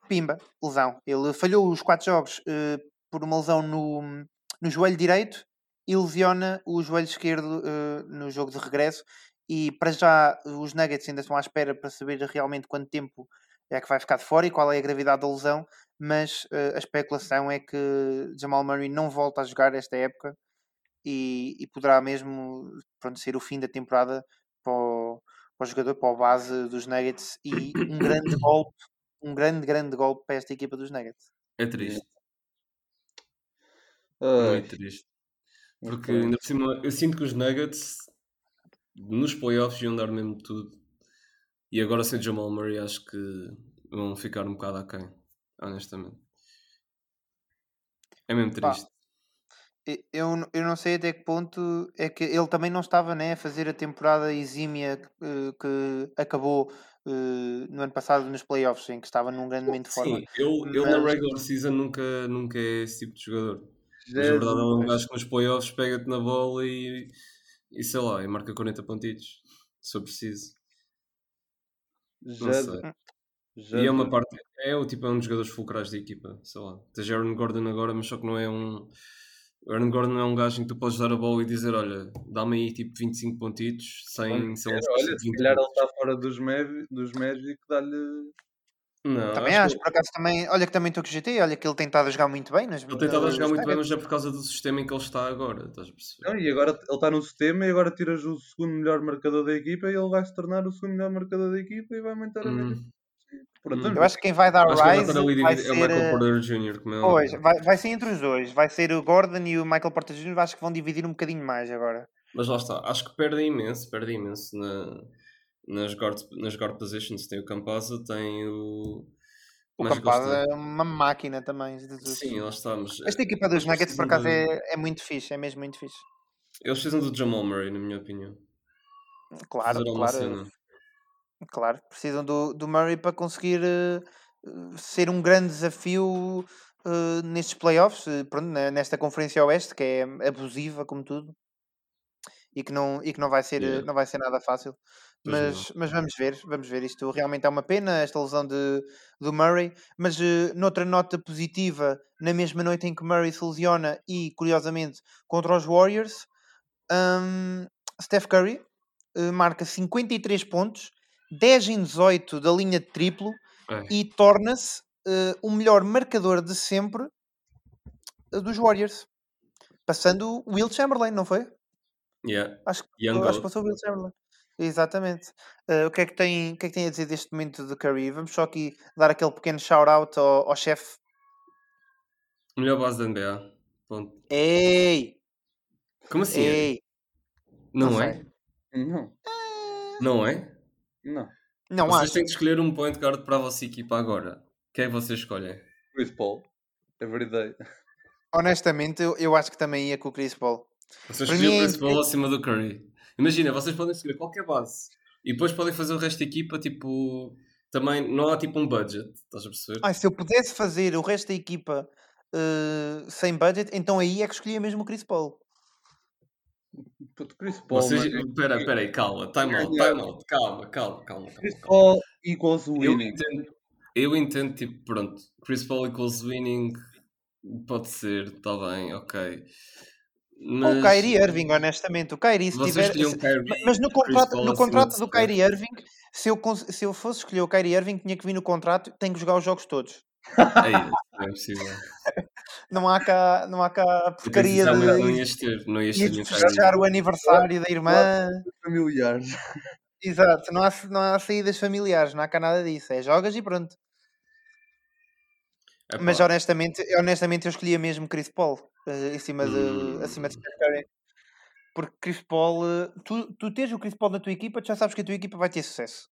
pimba, lesão. Ele falhou os quatro jogos uh, por uma lesão no, no joelho direito e lesiona o joelho esquerdo uh, no jogo de regresso. E para já os Nuggets ainda estão à espera para saber realmente quanto tempo é que vai ficar de fora e qual é a gravidade da lesão mas eh, a especulação é que Jamal Murray não volta a jogar esta época e, e poderá mesmo pronto, ser o fim da temporada para o, para o jogador, para o base dos Nuggets e um grande golpe, um grande, grande golpe para esta equipa dos Nuggets. É triste. Ai, Muito triste. Porque ainda por cima, eu sinto que os Nuggets nos playoffs iam dar mesmo tudo. E agora sem Jamal Murray acho que vão ficar um bocado aquém, honestamente. É mesmo triste. Eu, eu não sei até que ponto é que ele também não estava né, a fazer a temporada exímia eh, que acabou eh, no ano passado nos playoffs, em que estava num grande momento de forma. Sim, ele na Mas- regular season nunca, nunca é esse tipo de jogador. Mas a verdade é um Jesus. gajo que nos playoffs pega-te na bola e, e sei lá, e marca 40 pontitos, se eu preciso. Jesus. sei. Jesus. E é uma parte, é o tipo, é um dos jogadores fulcrais da equipa, sei lá. Tens Aaron Gordon agora, mas só que não é um. O Aaron Gordon não é um gajo em que tu podes dar a bola e dizer: Olha, dá-me aí tipo 25 pontitos, sem, sem Olha, lançar se 20 calhar ele está fora dos, Mav- dos Magic, dá-lhe. Não, Também acho acho, que por acaso também. Olha que também estou com o GT, olha que ele tem estado a jogar muito bem. Nas, ele tem estado a jogar muito bem, mas é por causa do sistema em que ele está agora, estás a perceber? Não, e agora ele está no sistema e agora tiras o segundo melhor marcador da equipa e ele vai se tornar o segundo melhor marcador da equipa e vai aumentar a média. Pronto, Hum. Eu acho que quem vai dar acho que vai rise estar ali vai dividido. É o ser. Michael eh, Porter Jr., como é Pois, vai, vai ser entre os dois. Vai ser o Gordon e o Michael Porter Jr. Acho que vão dividir um bocadinho mais agora. Mas lá está, acho que perdem imenso, perdem imenso na, nas, guard, nas guard positions. Tem o Campazzo, tem o. O mais é é uma máquina também. Sim, lá está, mas Esta equipa dos Nuggets, por acaso, de- é, é muito fixe. É mesmo muito fixe. Eles precisam do Jamal Murray, na minha opinião. Claro, claro. cena. Claro, precisam do, do Murray para conseguir eh, ser um grande desafio eh, nestes playoffs, pronto, ne- nesta Conferência Oeste, que é abusiva como tudo, e que não, e que não, vai, ser, Yeah. não vai ser nada fácil. Mas, mas vamos ver, vamos ver. Isto realmente é uma pena, esta lesão de, do Murray. Mas eh, noutra nota positiva, na mesma noite em que Murray se lesiona e, curiosamente, contra os Warriors, hum, Steph Curry eh, marca 53 pontos, 10 em 18 da linha de triplo Ai, e torna-se eh, o melhor marcador de sempre eh, dos Warriors. Passando o Will Chamberlain, não foi? yeah. Acho, que- acho que passou o Will Chamberlain. Exatamente. Eh, o, que é que tem, o que é que tem a dizer deste momento de Curry? Vamos só aqui dar aquele pequeno shout-out ao, ao chefe. Melhor base da NBA. Ponto. Ei! Como assim? é? Ei! Não, não é? Não, Não é? Não. Não vocês acho. têm que escolher um point guard para a vossa equipa agora. Quem é que vocês escolhem? Chris Paul. Every day. Honestamente, eu, eu acho que também ia com o Chris Paul. Vocês escolhiam o é- Chris Paul acima do Curry. Imagina, vocês podem escolher qualquer base. E depois podem fazer o resto da equipa, tipo... Também não há tipo um budget, estás a perceber? Ai, se eu pudesse fazer o resto da equipa eh, sem budget, então aí é que escolhia mesmo o Chris Paul. Puto, Chris Paul. Vocês... mano. Espera, espera aí, calma. Time out, time out. Calma, calma, calma. Chris calma. Paul equals Eu winning. entendo, eu entendo, tipo, pronto, Chris Paul equals winning, pode ser, está bem, ok. Ou o Kyrie Irving, honestamente. O Kyrie, se vocês tiver. se- Kyrie, ma- Mas no contrato, Paul no contrato de do. Kyrie Irving, se eu, se eu fosse escolher o Kyrie Irving, tinha que vir no contrato, tem que jogar os jogos todos. Não é possível. Não há cá, não há cá porcaria sinceramente não de. ias ter, não ias ter de festejar o aniversário da irmã. Familiares. Exato, não há, não há saídas familiares, não há cá nada disso. É jogas e pronto. Epá, Mas honestamente, honestamente eu escolhia mesmo Chris Paul eh, em cima de, Hum. acima de Steph Curry. Porque Chris Paul, eh, tu, tu tens o Chris Paul na tua equipa, tu já sabes que a tua equipa vai ter sucesso.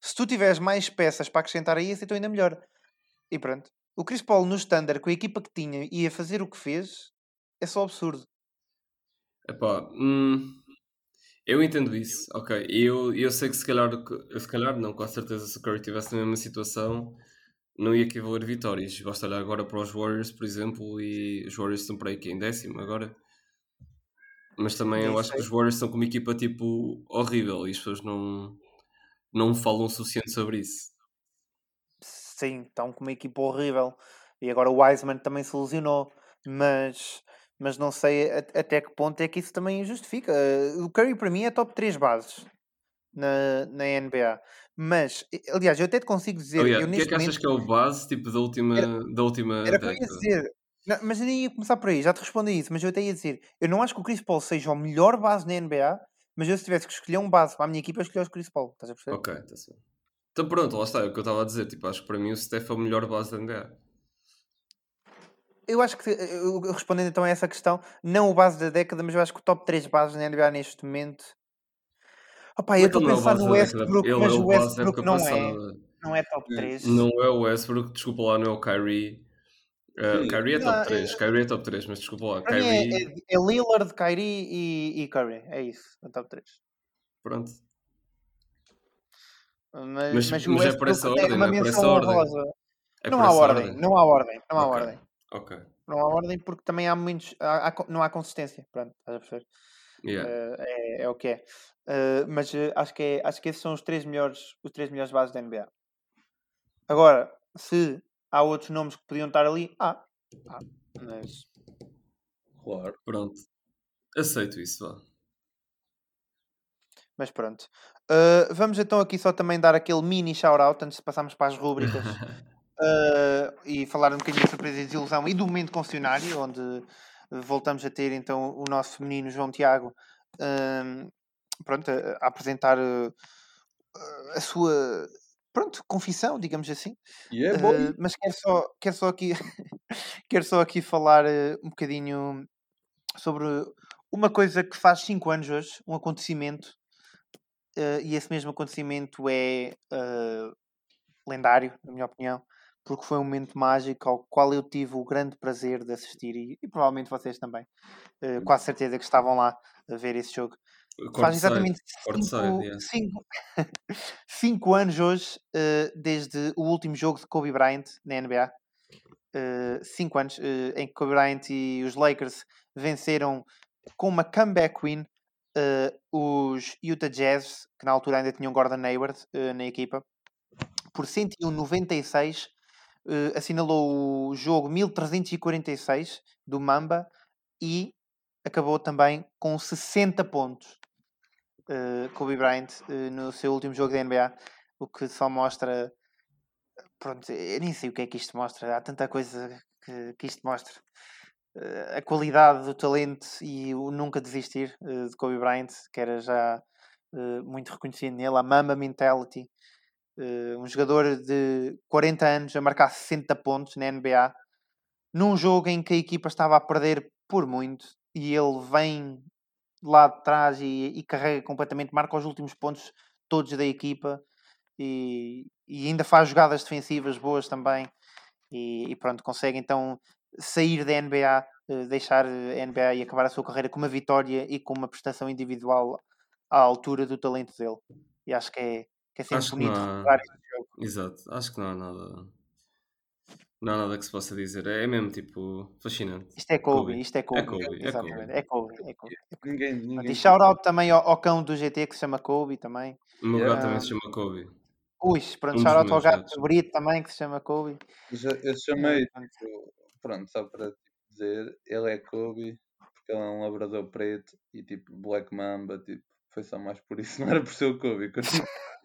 Se tu tiveres mais peças para acrescentar a isso, então ainda melhor. E pronto. O Chris Paul no standard, com a equipa que tinha e a fazer o que fez, é só absurdo. epá, hum, eu entendo isso, ok. Eu, eu sei que se calhar, se calhar não, com a certeza, se o Curry estivesse na mesma situação, não ia equivaler vitórias. Basta olhar agora para os Warriors, por exemplo, e os Warriors estão para aí que em décimo agora. Mas também eu acho que os Warriors estão com uma equipa tipo horrível e as pessoas não, não falam o suficiente sobre isso. Sim, estão com uma equipa horrível. E agora o Wiseman também se lesionou. Mas, mas não sei a- até que ponto é que isso também justifica. Eh, O Curry para mim é top 3 bases na, na NBA. Mas, aliás, eu até te consigo dizer, O que é que achas que é o base tipo, da última, da última era década? dizer. Não, mas eu nem ia começar por aí, já te respondi a isso, mas eu até ia dizer, eu não acho que o Chris Paul seja o melhor base na NBA, mas eu se tivesse que escolher um base para a minha equipa, eu escolhi o Chris Paul, estás a perceber? Ok, está certo. Então pronto, lá está, é o que eu estava a dizer. Tipo, acho que para mim o Steph é o melhor base da NBA. Eu acho que, respondendo então a essa questão, não o base da década, mas eu acho que o top 3 bases na NBA neste momento. Opa, eu é estou a é pensar no? Westbrook, Ele mas é o Westbrook não é. passada. Não é top 3. Não é o Westbrook, desculpa lá, não é o Kyrie. Uh. Kyrie é top 3, é- Kyrie é top 3, mas desculpa lá, mim é, Kyrie. é, é Lillard, Kyrie e, e Curry. É isso, o top 3. Pronto. Mas, Mas- mas, mas é por essa Westbrook ordem, uma não é por menção essa ordem. honrosa. É não há essa ordem, não há ordem, não há Ok. ordem. Não há ordem porque também há muitos. há- há não há consistência. Pronto, estás a perceber? Yeah. Eh, é, é o que é. Eh, mas eh, acho, que é, acho que esses são os três melhores, os três melhores bases da NBA. Agora, se há outros nomes que podiam estar ali, há. há. Mas Claro. Pronto. Aceito isso, vá. Mas pronto. Uh, vamos então aqui só também dar aquele mini shout-out antes de passarmos para as rúbricas uh, e falar um bocadinho da surpresa e desilusão e do momento concessionário, onde uh, voltamos a ter então o nosso menino João Tiago um, pronto, a, a apresentar uh, a sua pronto, confissão, digamos assim. Yeah, Uh, mas quero só, quero só aqui quero só aqui falar uh, um bocadinho sobre uma coisa que faz 5 anos hoje, um acontecimento, uh, e esse mesmo acontecimento é uh, lendário, na minha opinião, porque foi um momento mágico ao qual eu tive o grande prazer de assistir e, e provavelmente vocês também. Uh, quase certeza que estavam lá a ver esse jogo. Faz Courtside. exatamente Courtside, cinco, yeah. cinco, cinco anos hoje, uh, desde o último jogo de Kobe Bryant na NBA. 5 anos, eh, em que Kobe Bryant e os Lakers venceram com uma comeback win eh, os Utah Jazz, que na altura ainda tinham Gordon Hayward eh, na equipa, por 101-96, eh, assinalou o jogo 1346 do Mamba e acabou também com 60 pontos. eh, Kobe Bryant no seu último jogo da NBA, o que só mostra. Pronto, eu nem sei o que é que isto mostra, há tanta coisa que, que isto mostra. A qualidade do talento e o nunca desistir eh, de Kobe Bryant, que era já eh, muito reconhecido nele, a Mamba Mentality. Eh, um jogador de 40 anos a marcar 60 pontos na NBA, num jogo em que a equipa estava a perder por muito e ele vem lá de trás e, e carrega completamente, marca os últimos pontos todos da equipa e, e ainda faz jogadas defensivas boas também e, e pronto, consegue então sair da NBA, eh, deixar a NBA e acabar a sua carreira com uma vitória e com uma prestação individual à altura do talento dele. E acho que é, que é sempre Acho que bonito recordar este jogo. Exato, acho que não há nada. Não há nada que se possa dizer. É mesmo tipo fascinante. Isto é Kobe, Kobe. isto é Kobe. Kobe, é Exatamente, Kobe. é Kobe. É Kobe. Ninguém, Pronto, ninguém. E shout out também ao, ao cão do GT que se chama Kobe também. O meu gato também se chama Kobe. Ui, pronto, Um shout out ao gato gatos. favorito também que se chama Kobe. Eu, já- eu chamei, pronto. tipo, pronto, só para tipo, dizer, ele é Kobe, porque ele é um labrador preto e tipo Black Mamba, tipo, foi só mais por isso, não era por ser o Kobe.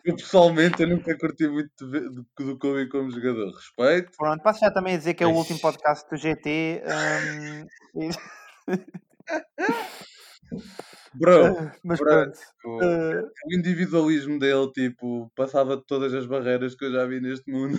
Eu, pessoalmente eu nunca curti muito do, do Kobe como jogador. Respeito, Pronto, passo já também a dizer que é o último podcast do GT. e- bro. mas bro, pronto. tipo, eh, o individualismo dele, tipo, passava todas as barreiras que eu já vi neste mundo.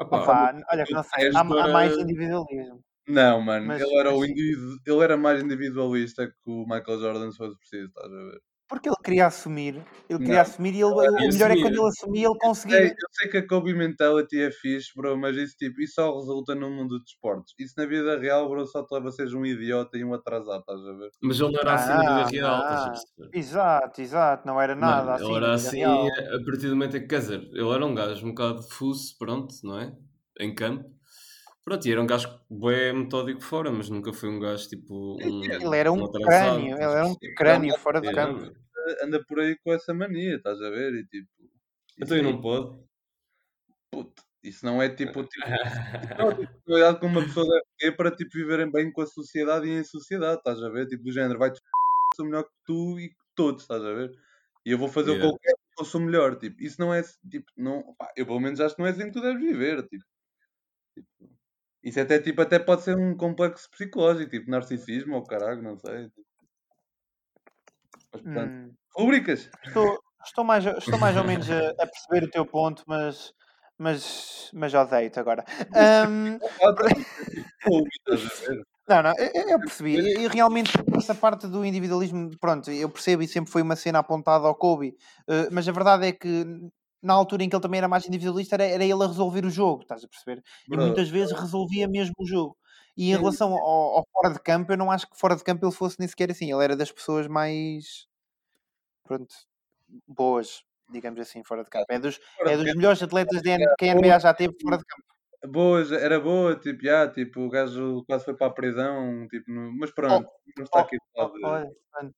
Opa, opá, olha não sei, há, há para- mais individualismo. Não, mano, Mas- ele era o mas- individu... ele era mais individualista que o Michael Jordan se fosse preciso, estás a ver? Porque ele queria assumir, ele queria Não. assumir e ele, o E melhor é quando ele assumia, ele Sei, conseguia. eu sei que a Kobe mentality é fixe, bro, mas isso, tipo, isso só resulta no mundo dos esportes. Isso na vida real, bro, só te leva a seres um idiota e um atrasado, estás a ver? mas ele não era assim na Ah, vida real, estás a ah. perceber? Exato, exato, não era nada Mano, assim. ele era assim real. a partir do momento em que, quer dizer, ele era um gajo um bocado fuso, pronto, não é? Em campo. Pronto, e era um gajo bem metódico fora, mas nunca foi um gajo tipo. Um, Ele era um atrasado, crânio, ele era um crânio fora de campo. Anda por aí com essa mania, estás a ver? E tipo. Então eu não pode. puto, isso não é tipo. tipo não, é tipo, cuidado que uma pessoa deve ter para tipo, viverem bem com a sociedade e em sociedade, estás a ver? Tipo, do género, vai-te f- sou melhor que tu e que todos, estás a ver? E eu vou fazer Yeah. o que eu quero eu sou melhor. Tipo, isso não é tipo, não, pá, eu pelo menos acho que não é assim que tu deves viver. Tipo, isso até, tipo, até pode ser um complexo psicológico, tipo narcisismo ou caralho, não sei. tipo. Mas, portanto, Hum, rubricas. estou, estou, mais, estou mais ou menos a, a perceber o teu ponto, mas, mas, mas odeio-te agora. Ver? Não, não, eu, eu percebi. E, e realmente essa parte do individualismo, pronto, eu percebo e sempre foi uma cena apontada ao Kobe. eh, mas a verdade é que na altura em que ele também era mais individualista, era, era ele a resolver o jogo, estás a perceber? E Bro, muitas vezes resolvia mesmo o jogo. E em relação ao, ao fora de campo, eu não acho que fora de campo ele fosse nem sequer assim. Ele era das pessoas mais pronto, boas, digamos assim, fora de campo. É dos, é dos melhores atletas de, que a NBA já teve fora de campo. boa, já- era boa, tipo, já, tipo, o gajo quase foi para a prisão, tipo, no- mas pronto, não está oh, aqui Oh, pronto.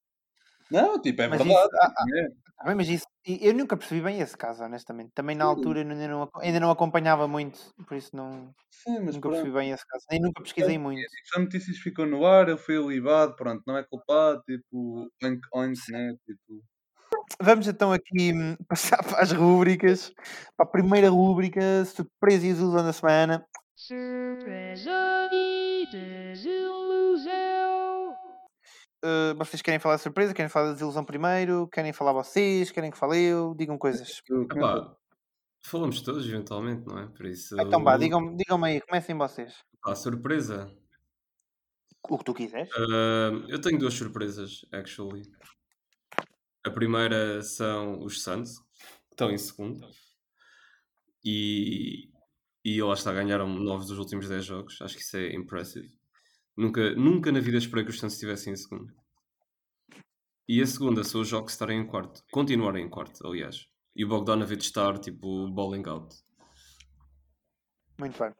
Não, tipo, é Mas verdade. isso- ah, tipo, é. Tá mas isso, eu nunca percebi bem esse caso, honestamente. Também na Sim. altura eu ainda não, ainda não acompanhava muito, por isso não, Sim, mas nunca pronto. percebi bem esse caso. Nem nunca pesquisei muito. Tipo, a notícias ficou no ar, ele foi alibado, pronto, não é culpado, tipo, oink, oink, né? Tipo, Vamos então aqui hum, passar para as rúbricas. Para a primeira rúbrica, surpresa e ilusão da semana. Surpresa e desilusão. Uh, vocês querem falar de surpresa? Querem falar da desilusão primeiro? Querem falar vocês? Querem que fale eu? Digam coisas. é Epá, falamos todos eventualmente, não é? Por isso. Então vá, digam-me digam aí, comecem vocês. Pá, surpresa. O que tu quiseres. Ah, eu tenho duas surpresas, actually. A primeira são os Suns, que estão em segundo. E, e lá está, ganharam 9 dos últimos 10 jogos. Acho que isso é impressive. Nunca, nunca na vida esperei que os Suns estivessem em segundo. E a segunda são os jogos estarem em quarto. Continuarem em quarto, aliás. E o Bogdanovich estar, tipo, balling out. Muito bem.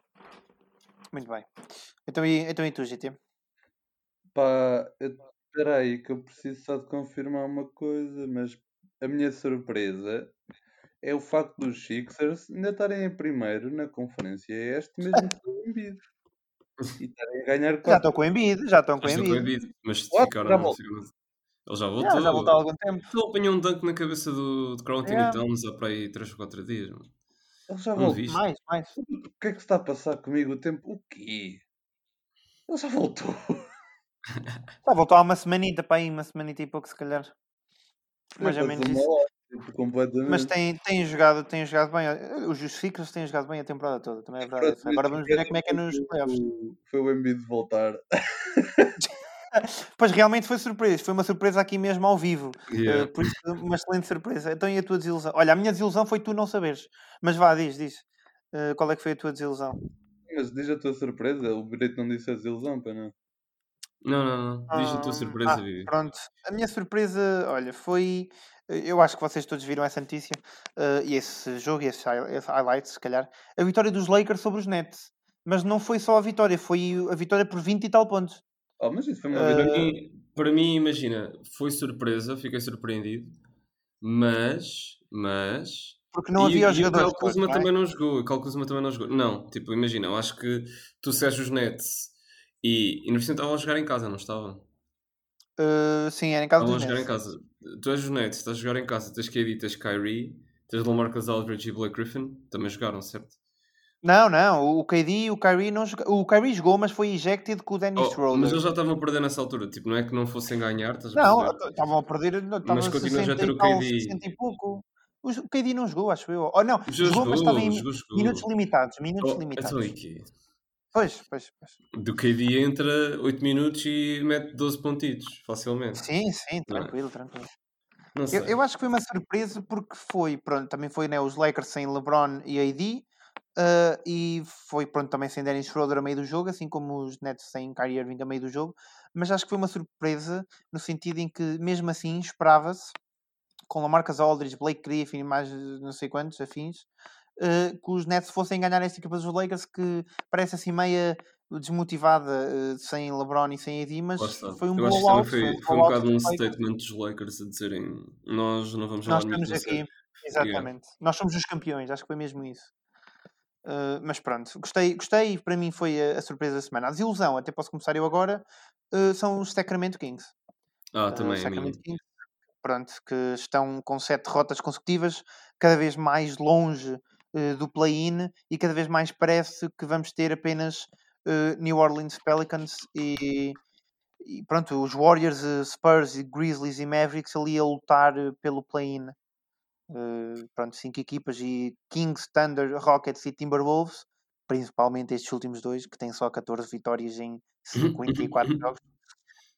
Muito bem. Então e, então e tu, GT? Pá, eu- espera aí que eu preciso só de confirmar uma coisa, mas a minha surpresa é o facto dos Sixers ainda estarem em primeiro na conferência este mesmo que o Embiid. E estarem a ganhar Já quatro. estão com o Embiid, já estão com o Embiid. Embiid. Mas What? ficaram. Já Ele já Já, voltou. já voltou há algum tempo. Ele apanhou um dunk na cabeça do, do Carl Anthony Yeah. Towns há para aí 3 ou 4 dias. mano. Ele já voltou. viste? Mais, mais. O que é que está a passar comigo o tempo? O quê? Ele já voltou. Já voltou há uma semanita para aí, uma semanita e pouco, se calhar. Mais ou Já menos isso. Completamente. Mas tem, tem, jogado, tem jogado bem. Os Sixers têm jogado bem a temporada toda, também é verdade. Agora vamos ver como é que é nos playoffs. O- Foi o Embiid voltar. Pois realmente foi surpresa, foi uma surpresa aqui mesmo ao vivo. Yeah. Eh, por isso, uma excelente surpresa. Então e a tua desilusão? Olha, a minha desilusão foi tu não saberes. Mas vá, diz, diz. Eh, qual é que foi a tua desilusão? Mas diz a tua surpresa, o Brito não disse a desilusão, para não. Não, não, não. Diz a tua Ah, surpresa, ah, Vivi. Pronto, a minha surpresa, olha, foi. Eu acho que vocês todos viram essa notícia eh, e esse jogo e esse, esse highlight, se calhar. A vitória dos Lakers sobre os Nets. Mas não foi só a vitória, foi a vitória por 20 e tal pontos. Oh, mas isso foi uma Eh, Para vitória. mim, para mim, imagina, foi surpresa, fiquei surpreendido, mas, mas, Porque não e, havia os e o jogadores. Todos, Kuzma não é? também não jogou, o Kyle Kuzma também não jogou. Não, tipo, imagina, eu acho que tu és os Nets e, e no estavam a jogar em casa, não estavam? Eh, sim, era em casa Estavam a jogar em casa. Tu és os Nets, estás a jogar em casa, tens KD, tens Kyrie, tens Lamarcus Aldridge e Blake Griffin, também jogaram, certo? Não, não, o KD e o Kyrie não joga... O Kyrie jogou, mas foi ejected com o Dennis Oh, Schroeder. mas eles já estavam a perder nessa altura, tipo, não é que não fossem ganhar, Não, estavam a perder, não, estava Mas continuas a 60 ter o KD. 60 e pouco. O KD não jogou, acho eu. Ou não, Já jogou, mas estava em jogou, jogou. minutos limitados. Minutos Oh, limitados. então e quê? Pois, pois, pois. Do KD entra 8 minutos e mete 12 pontitos, facilmente. Sim, sim, é? tranquilo, tranquilo. Eu, eu acho que foi uma surpresa porque foi, pronto, também foi né, os Lakers sem LeBron e AD. ah, e foi pronto também sem Dennis Schroeder a meio do jogo, assim como os Nets sem Kyrie Irving a meio do jogo. Mas acho que foi uma surpresa no sentido em que, mesmo assim, esperava-se com Lamarcus Aldridge, Blake Griffin e mais eh, não sei quantos afins, eh, que os Nets fossem ganhar esta equipa dos Lakers que parece assim meia desmotivada eh, sem LeBron e sem AD, mas foi um blowout. foi, um foi um bocado um statement dos Lakers a dizerem nós não vamos Nós estamos aqui, exatamente. Nós somos os campeões, acho que foi mesmo isso. Uh, mas pronto, gostei, gostei e para mim foi a, a surpresa da semana. A desilusão, até posso começar eu agora, uh, são os Sacramento Kings. Ah, Uh, também é Sacramento. Kings, pronto, que estão com sete derrotas consecutivas, cada vez mais longe uh, do play-in e cada vez mais parece que vamos ter apenas uh, New Orleans Pelicans e, e pronto, os Warriors, uh, Spurs, Grizzlies e Mavericks ali a lutar pelo play-in. Uh, pronto, cinco equipas e Kings, Thunder, Rockets e Timberwolves, principalmente estes últimos dois, que têm só 14 vitórias em 54 jogos,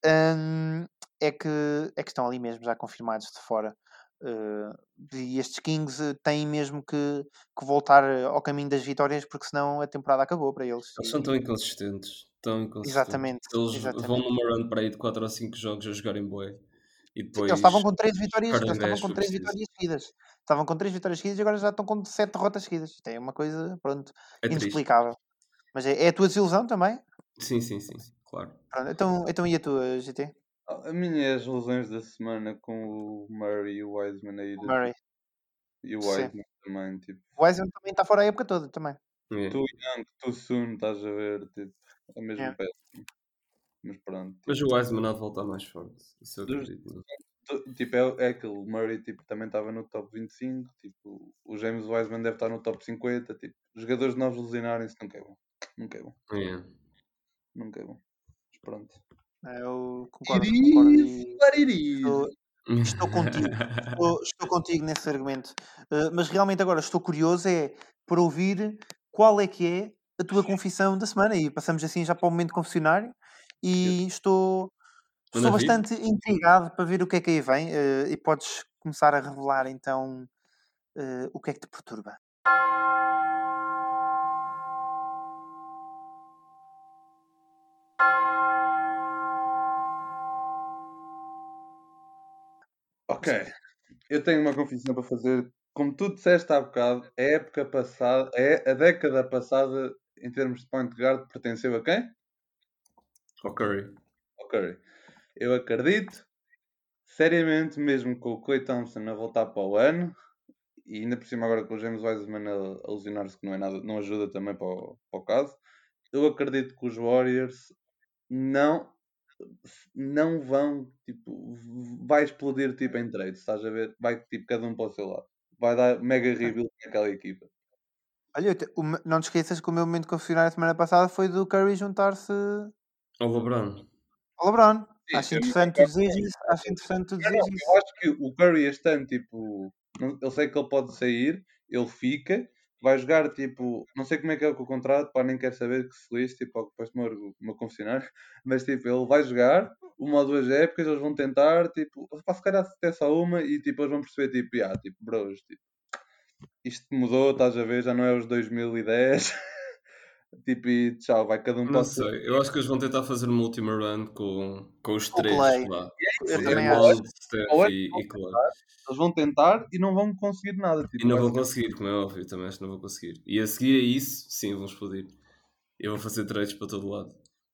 hum, é, que, é que estão ali mesmo já confirmados de fora. Uh, e estes Kings uh, têm mesmo que, que voltar uh, ao caminho das vitórias, porque senão a temporada acabou para eles. Eles são tão inconsistentes. Tão inconsistentes. Exatamente, Eles vão exatamente. numa run para aí de 4 ou 5 jogos a jogarem bué. E depois. Eles estavam com três vitórias, eles estavam 10 com foi três preciso. vitórias seguidas. Estavam com três vitórias seguidas e agora já estão com sete derrotas seguidas. Isto é uma coisa, pronto, É triste. inexplicável. Mas é, é a tua desilusão também? Sim, sim, sim. Claro. Pronto, então, então e a tua, GT? A minha é as lesões da semana com o Murray e o Wiseman aí. O Murray. E o Sim. Wiseman também, tipo. O Wiseman também está fora a época toda, também. É. Tu young, tu soon, estás a ver, tipo. É mesmo Yeah. péssimo. Mas pronto. Mas o Wiseman há de voltar mais forte. Isso eu acredito. Tu- Tipo, é, é aquele o Murray tipo, também estava no top 25, tipo, o James Wiseman deve estar no top 50, tipo, os jogadores novos lesionarem-se nunca é bom. Nunca é bom, É. nunca é bom. Mas pronto. É, Eu concordo, concordo. E. Estou, estou contigo. estou, estou contigo nesse argumento. Uh, mas realmente agora estou curioso é por ouvir qual é que é a tua confissão da semana. E passamos assim já para o momento confessionário. E estou, estou bastante intrigado para ver o que é que aí vem. uh, e podes começar a revelar então uh, o que é que te perturba. Ok, eu tenho uma confissão para fazer. Como tu disseste há bocado, a época passada, é a década passada em termos de point guard, pertenceu a quem? Ao Curry. Ao Curry. Eu acredito, seriamente, mesmo com o Clay Thompson a voltar para o ano, e ainda por cima agora com o James Wiseman a, a lesionar-se, que não, é nada, não ajuda também para o, para o caso, eu acredito que os Warriors não não vão, tipo, vai explodir tipo em trade, estás a ver? Vai tipo cada um para o seu lado. Vai dar mega rebuild naquela equipa. Olha, te- o não te esqueças que o meu momento confessionário a semana passada foi do Curry juntar-se Ao LeBron. ao LeBron. Sim, acho interessante tu dizeres isso. Acho interessante tu não, isso. eu acho que o Curry este ano, tipo, eu sei que ele pode sair, ele fica, vai jogar, tipo, não sei como é que é o contrato, pá, nem quero saber que se lixe, tipo, depois o meu, meu confessionário, mas tipo, ele vai jogar uma ou duas épocas, eles vão tentar, tipo, pá, se calhar até só uma e tipo, eles vão perceber, tipo, ah, tipo, bros, tipo, isto mudou, estás a ver, já não é os 2010, tipo, e tchau, vai cada um para Não o seu. sei. Eu acho que eles vão tentar fazer uma última run com, com os o três Clay. lá. Wall, acho. Steph Ou é e, que e Clay. Eles vão tentar e não vão conseguir nada, tipo, E não vão conseguir, como é óbvio, também acho que não vão conseguir. E a seguir a isso, sim, vão explodir. Eu vou fazer trades para todo lado.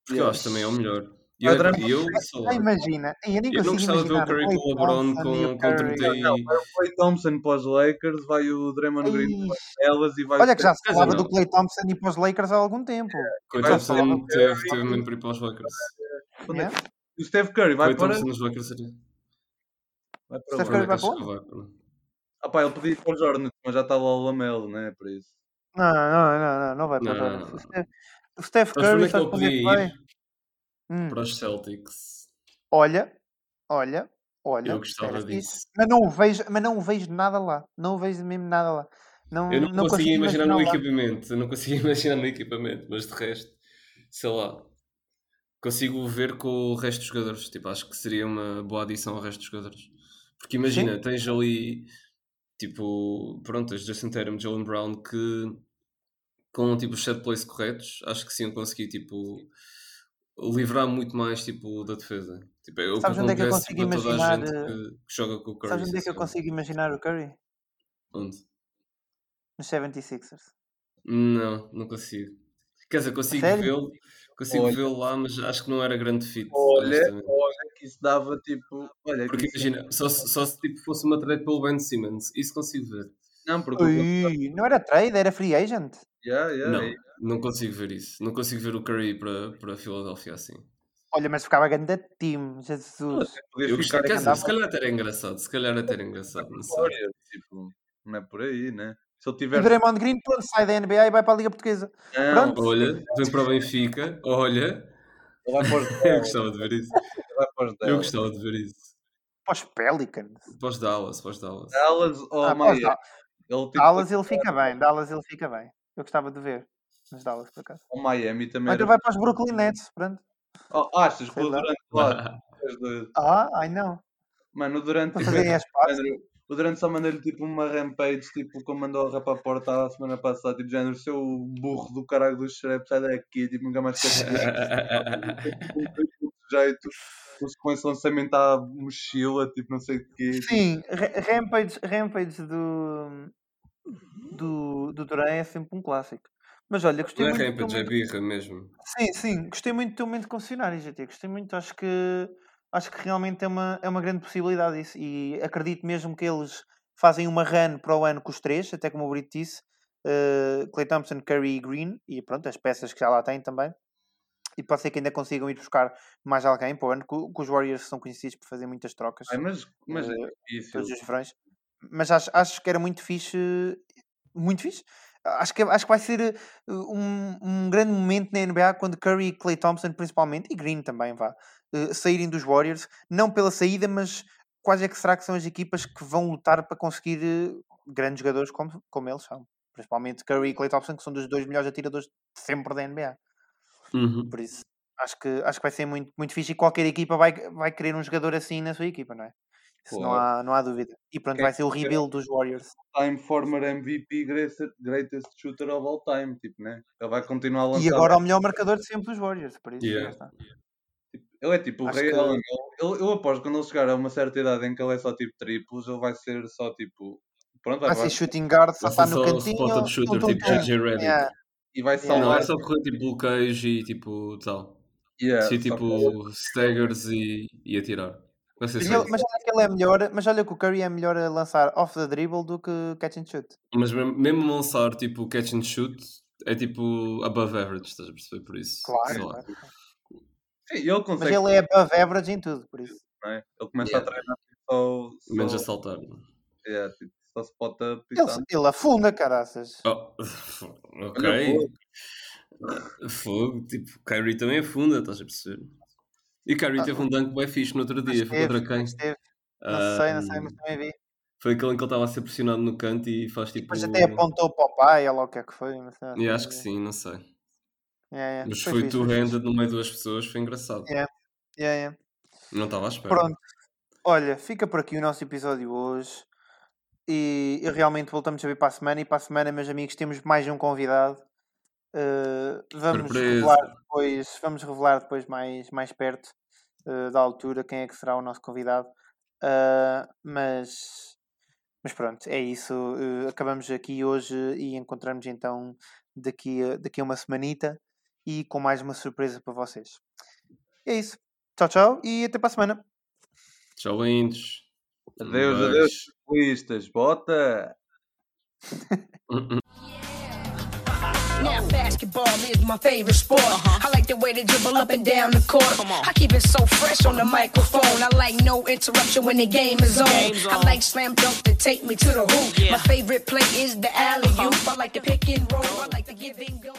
Porque eu Yeah. acho também é o melhor. E Vai eu, eu, lá, Ah, imagina, eu nem eu não gostava de ver o Curry Klay com o o com, com Curry. 30. Não, vai o Clay Thompson para os Lakers, vai o Draymond Green para elas e vai Olha que já se falava do Clay Thompson e para os Lakers há algum tempo. Clay falar Thompson teve, teve mesmo para ir para os Lakers. É o Steph Curry vai Clay para. Thompson nos Lakers seria... Vai para Steph onde? Curry vai Onde é que para vai? Ah pá, ele podia ir para os Hornets, mas já estava o Lamelo, né? Por isso. Não, não, não, não, não vai para. O Steph, o Steph Sabes Curry é sabe onde é que podia vai? Hum. Para os Celtics. Olha, olha, olha. Eu gostava disso. Mas não o vejo, mas não o vejo nada lá. Não o vejo mesmo nada lá. Não, Eu não, não conseguia consigo imaginar imaginar no lá. equipamento. Eu não conseguia imaginar no equipamento, mas de resto, sei lá. Consigo ver com o resto dos jogadores. Tipo, acho que seria uma boa adição ao resto dos jogadores. Porque imagina, tens ali, tipo, pronto, tens Jason Tatum, Jalen Brown, que com tipo os set plays corretos, acho que sim conseguir, tipo, livrar muito mais, tipo, da defesa. Tipo, é o Sabes onde é que eu consigo imaginar, que, que joga com o Curry. Sabes onde é que eu consigo imaginar o Curry? Onde? Nos 76ers. Não, não consigo. Quer dizer, consigo vê-lo, consigo Olha. vê-lo lá, mas acho que não era grande fit. Olha, olha que isso dava tipo. Olha, que Porque imagina, só, se- só se tipo, fosse uma trade pelo Ben Simmons, isso consigo ver. Não, porque. Ui, não era trade, era free agent. Yeah, yeah, Não, é. não consigo ver isso. Não consigo ver o Curry para, para a Filadélfia assim. Olha, mas ficava grande time, Jesus. Eu ficar gostei, dizer, se calhar até era engraçado, se calhar até era engraçado, não sei. Tipo, não é por aí, né? Se ele E tiver. o Draymond Green, pronto, sai da NBA e vai para a Liga Portuguesa. Não, Pronto. Olha, vem para o Benfica, olha, ele vai para os eu Dallas, gostava de ver isso. Eu Dallas. gostava de ver isso. Para os Pelicans. Para os Dallas, para os Dallas. Dallas ou Ah, para os Miami? Da- Ele, tipo, Dallas ele fica bem, Dallas ele fica bem. Eu gostava de ver nos Dallas, por acaso. ou Miami também. Era... então vai para os Brooklyn Nets, pronto. Oh, achas que o lá. Durant lá. Ah, ai não. Mano, o Durant Para tipo, fazerem as partes. género- o Durant só mandou-lhe tipo uma rampage, tipo, como mandou a rapa à porta a semana passada, tipo, género, seu burro do caralho do xerep, sai daqui, tipo, nunca mais quer saber. Tipo, jeito, depois com esse lançamento à mochila, tipo, não sei o quê. Sim, Ra- Rampage, Rampage do, do, do Duran é sempre um clássico. Mas olha, gostei Não é muito do rampage, é birra mesmo. Sim, sim, gostei muito do teu momento concessionário, GT. Gostei muito, acho que acho que realmente é uma, é uma grande possibilidade isso. E acredito mesmo que eles fazem uma run para o ano com os três, até como o Brito disse, uh, Clay Thompson, Curry e Green, e pronto, as peças que já lá têm também. E pode ser que ainda consigam ir buscar mais alguém para o ano, que, os Warriors são conhecidos por fazer muitas trocas Ai, mas, mas é Eh, difícil. todos os verões. Mas acho, acho que era muito fixe, muito fixe. Acho que, acho que vai ser eh, um, um grande momento na NBA quando Curry e Clay Thompson, principalmente, e Green também, vá, eh, saírem dos Warriors. Não pela saída, mas quais é que será que são as equipas que vão lutar para conseguir eh, grandes jogadores como, como eles são? Principalmente Curry e Clay Thompson, que são dos dois melhores atiradores de sempre da NBA. Uhum. Por isso, acho que, acho que vai ser muito, muito fixe e qualquer equipa vai, vai querer um jogador assim na sua equipa, não é? Isso não, há, não há dúvida. E pronto, Quem vai ser o rebuild dos Warriors. Time former MVP, greatest, greatest shooter of all time, tipo, né? Ele vai continuar a lançar. E agora o melhor marcador de sempre dos Warriors, por isso Yeah. Ele é tipo o Ray que- Allen. Ele, ele- eu aposto que quando ele chegar a uma certa idade em que ele é só tipo triplos, ele vai ser só tipo. Pronto, vai, Vai ser vai, shooting guard, só Vai está ser no só cantinho. spot-up shooter, tum, tipo. JJ Redick. Yeah. e vai Yeah. Não, salvar. é só correr tipo bloqueios e tipo tal. Yeah, Sim, só que- tipo staggers e, e atirar. Vai ser Mas, só mas olha que ele é melhor, mas olha que o Curry é melhor a lançar off the dribble do que catch and shoot. Mas mesmo, mesmo lançar tipo catch and shoot é tipo above average, estás a perceber por isso? Claro, sei lá. claro. Sim, ele Mas consegue. ele é above average em tudo, por isso. não é? Ele começa Yeah. a treinar tipo, só. só Menos a saltar. yeah, tipo, só se pode Ele, pisar. ele afunda, caraças. Oh, ok. Fogo, tipo, Kyrie também afunda, estás a perceber? E Kyrie Ah, teve um dunk bem fixe no outro Mas dia, foi contra quem? mas teve. Não sei, não sei, mas também vi. Foi aquele em que ele estava a ser pressionado no canto e faz tipo. Depois até apontou para o pai, ou lá o que é que foi. Mas, E acho que sim, não sei. Yeah, yeah. Mas Foi foi tu handed no meio de duas pessoas, foi engraçado. Yeah. Yeah, yeah. Não estava à espera. Pronto. Olha, fica por aqui o nosso episódio hoje. E, e realmente voltamos a ver para a semana. E para a semana, meus amigos, temos mais um convidado. Uh, vamos Surpresa. revelar depois, vamos revelar depois mais, mais perto uh, da altura quem é que será o nosso convidado. Uh, mas, mas pronto, é isso. Acabamos aqui hoje e encontramos então daqui a, daqui a uma semanita e com mais uma surpresa para vocês. É isso. Tchau, tchau e até para a semana. Tchau, lindos. Adeus, Beijo. adeus, futebolistas. Bota! Now basketball is my favorite sport. I like the way they dribble up and down the court. I keep it so fresh on the microphone. I like no interruption when the game is on. Game's I on. like slam dunk to take me to the hoop. Yeah. My favorite play is the alley oop. I like the pick and roll. I like the give and go.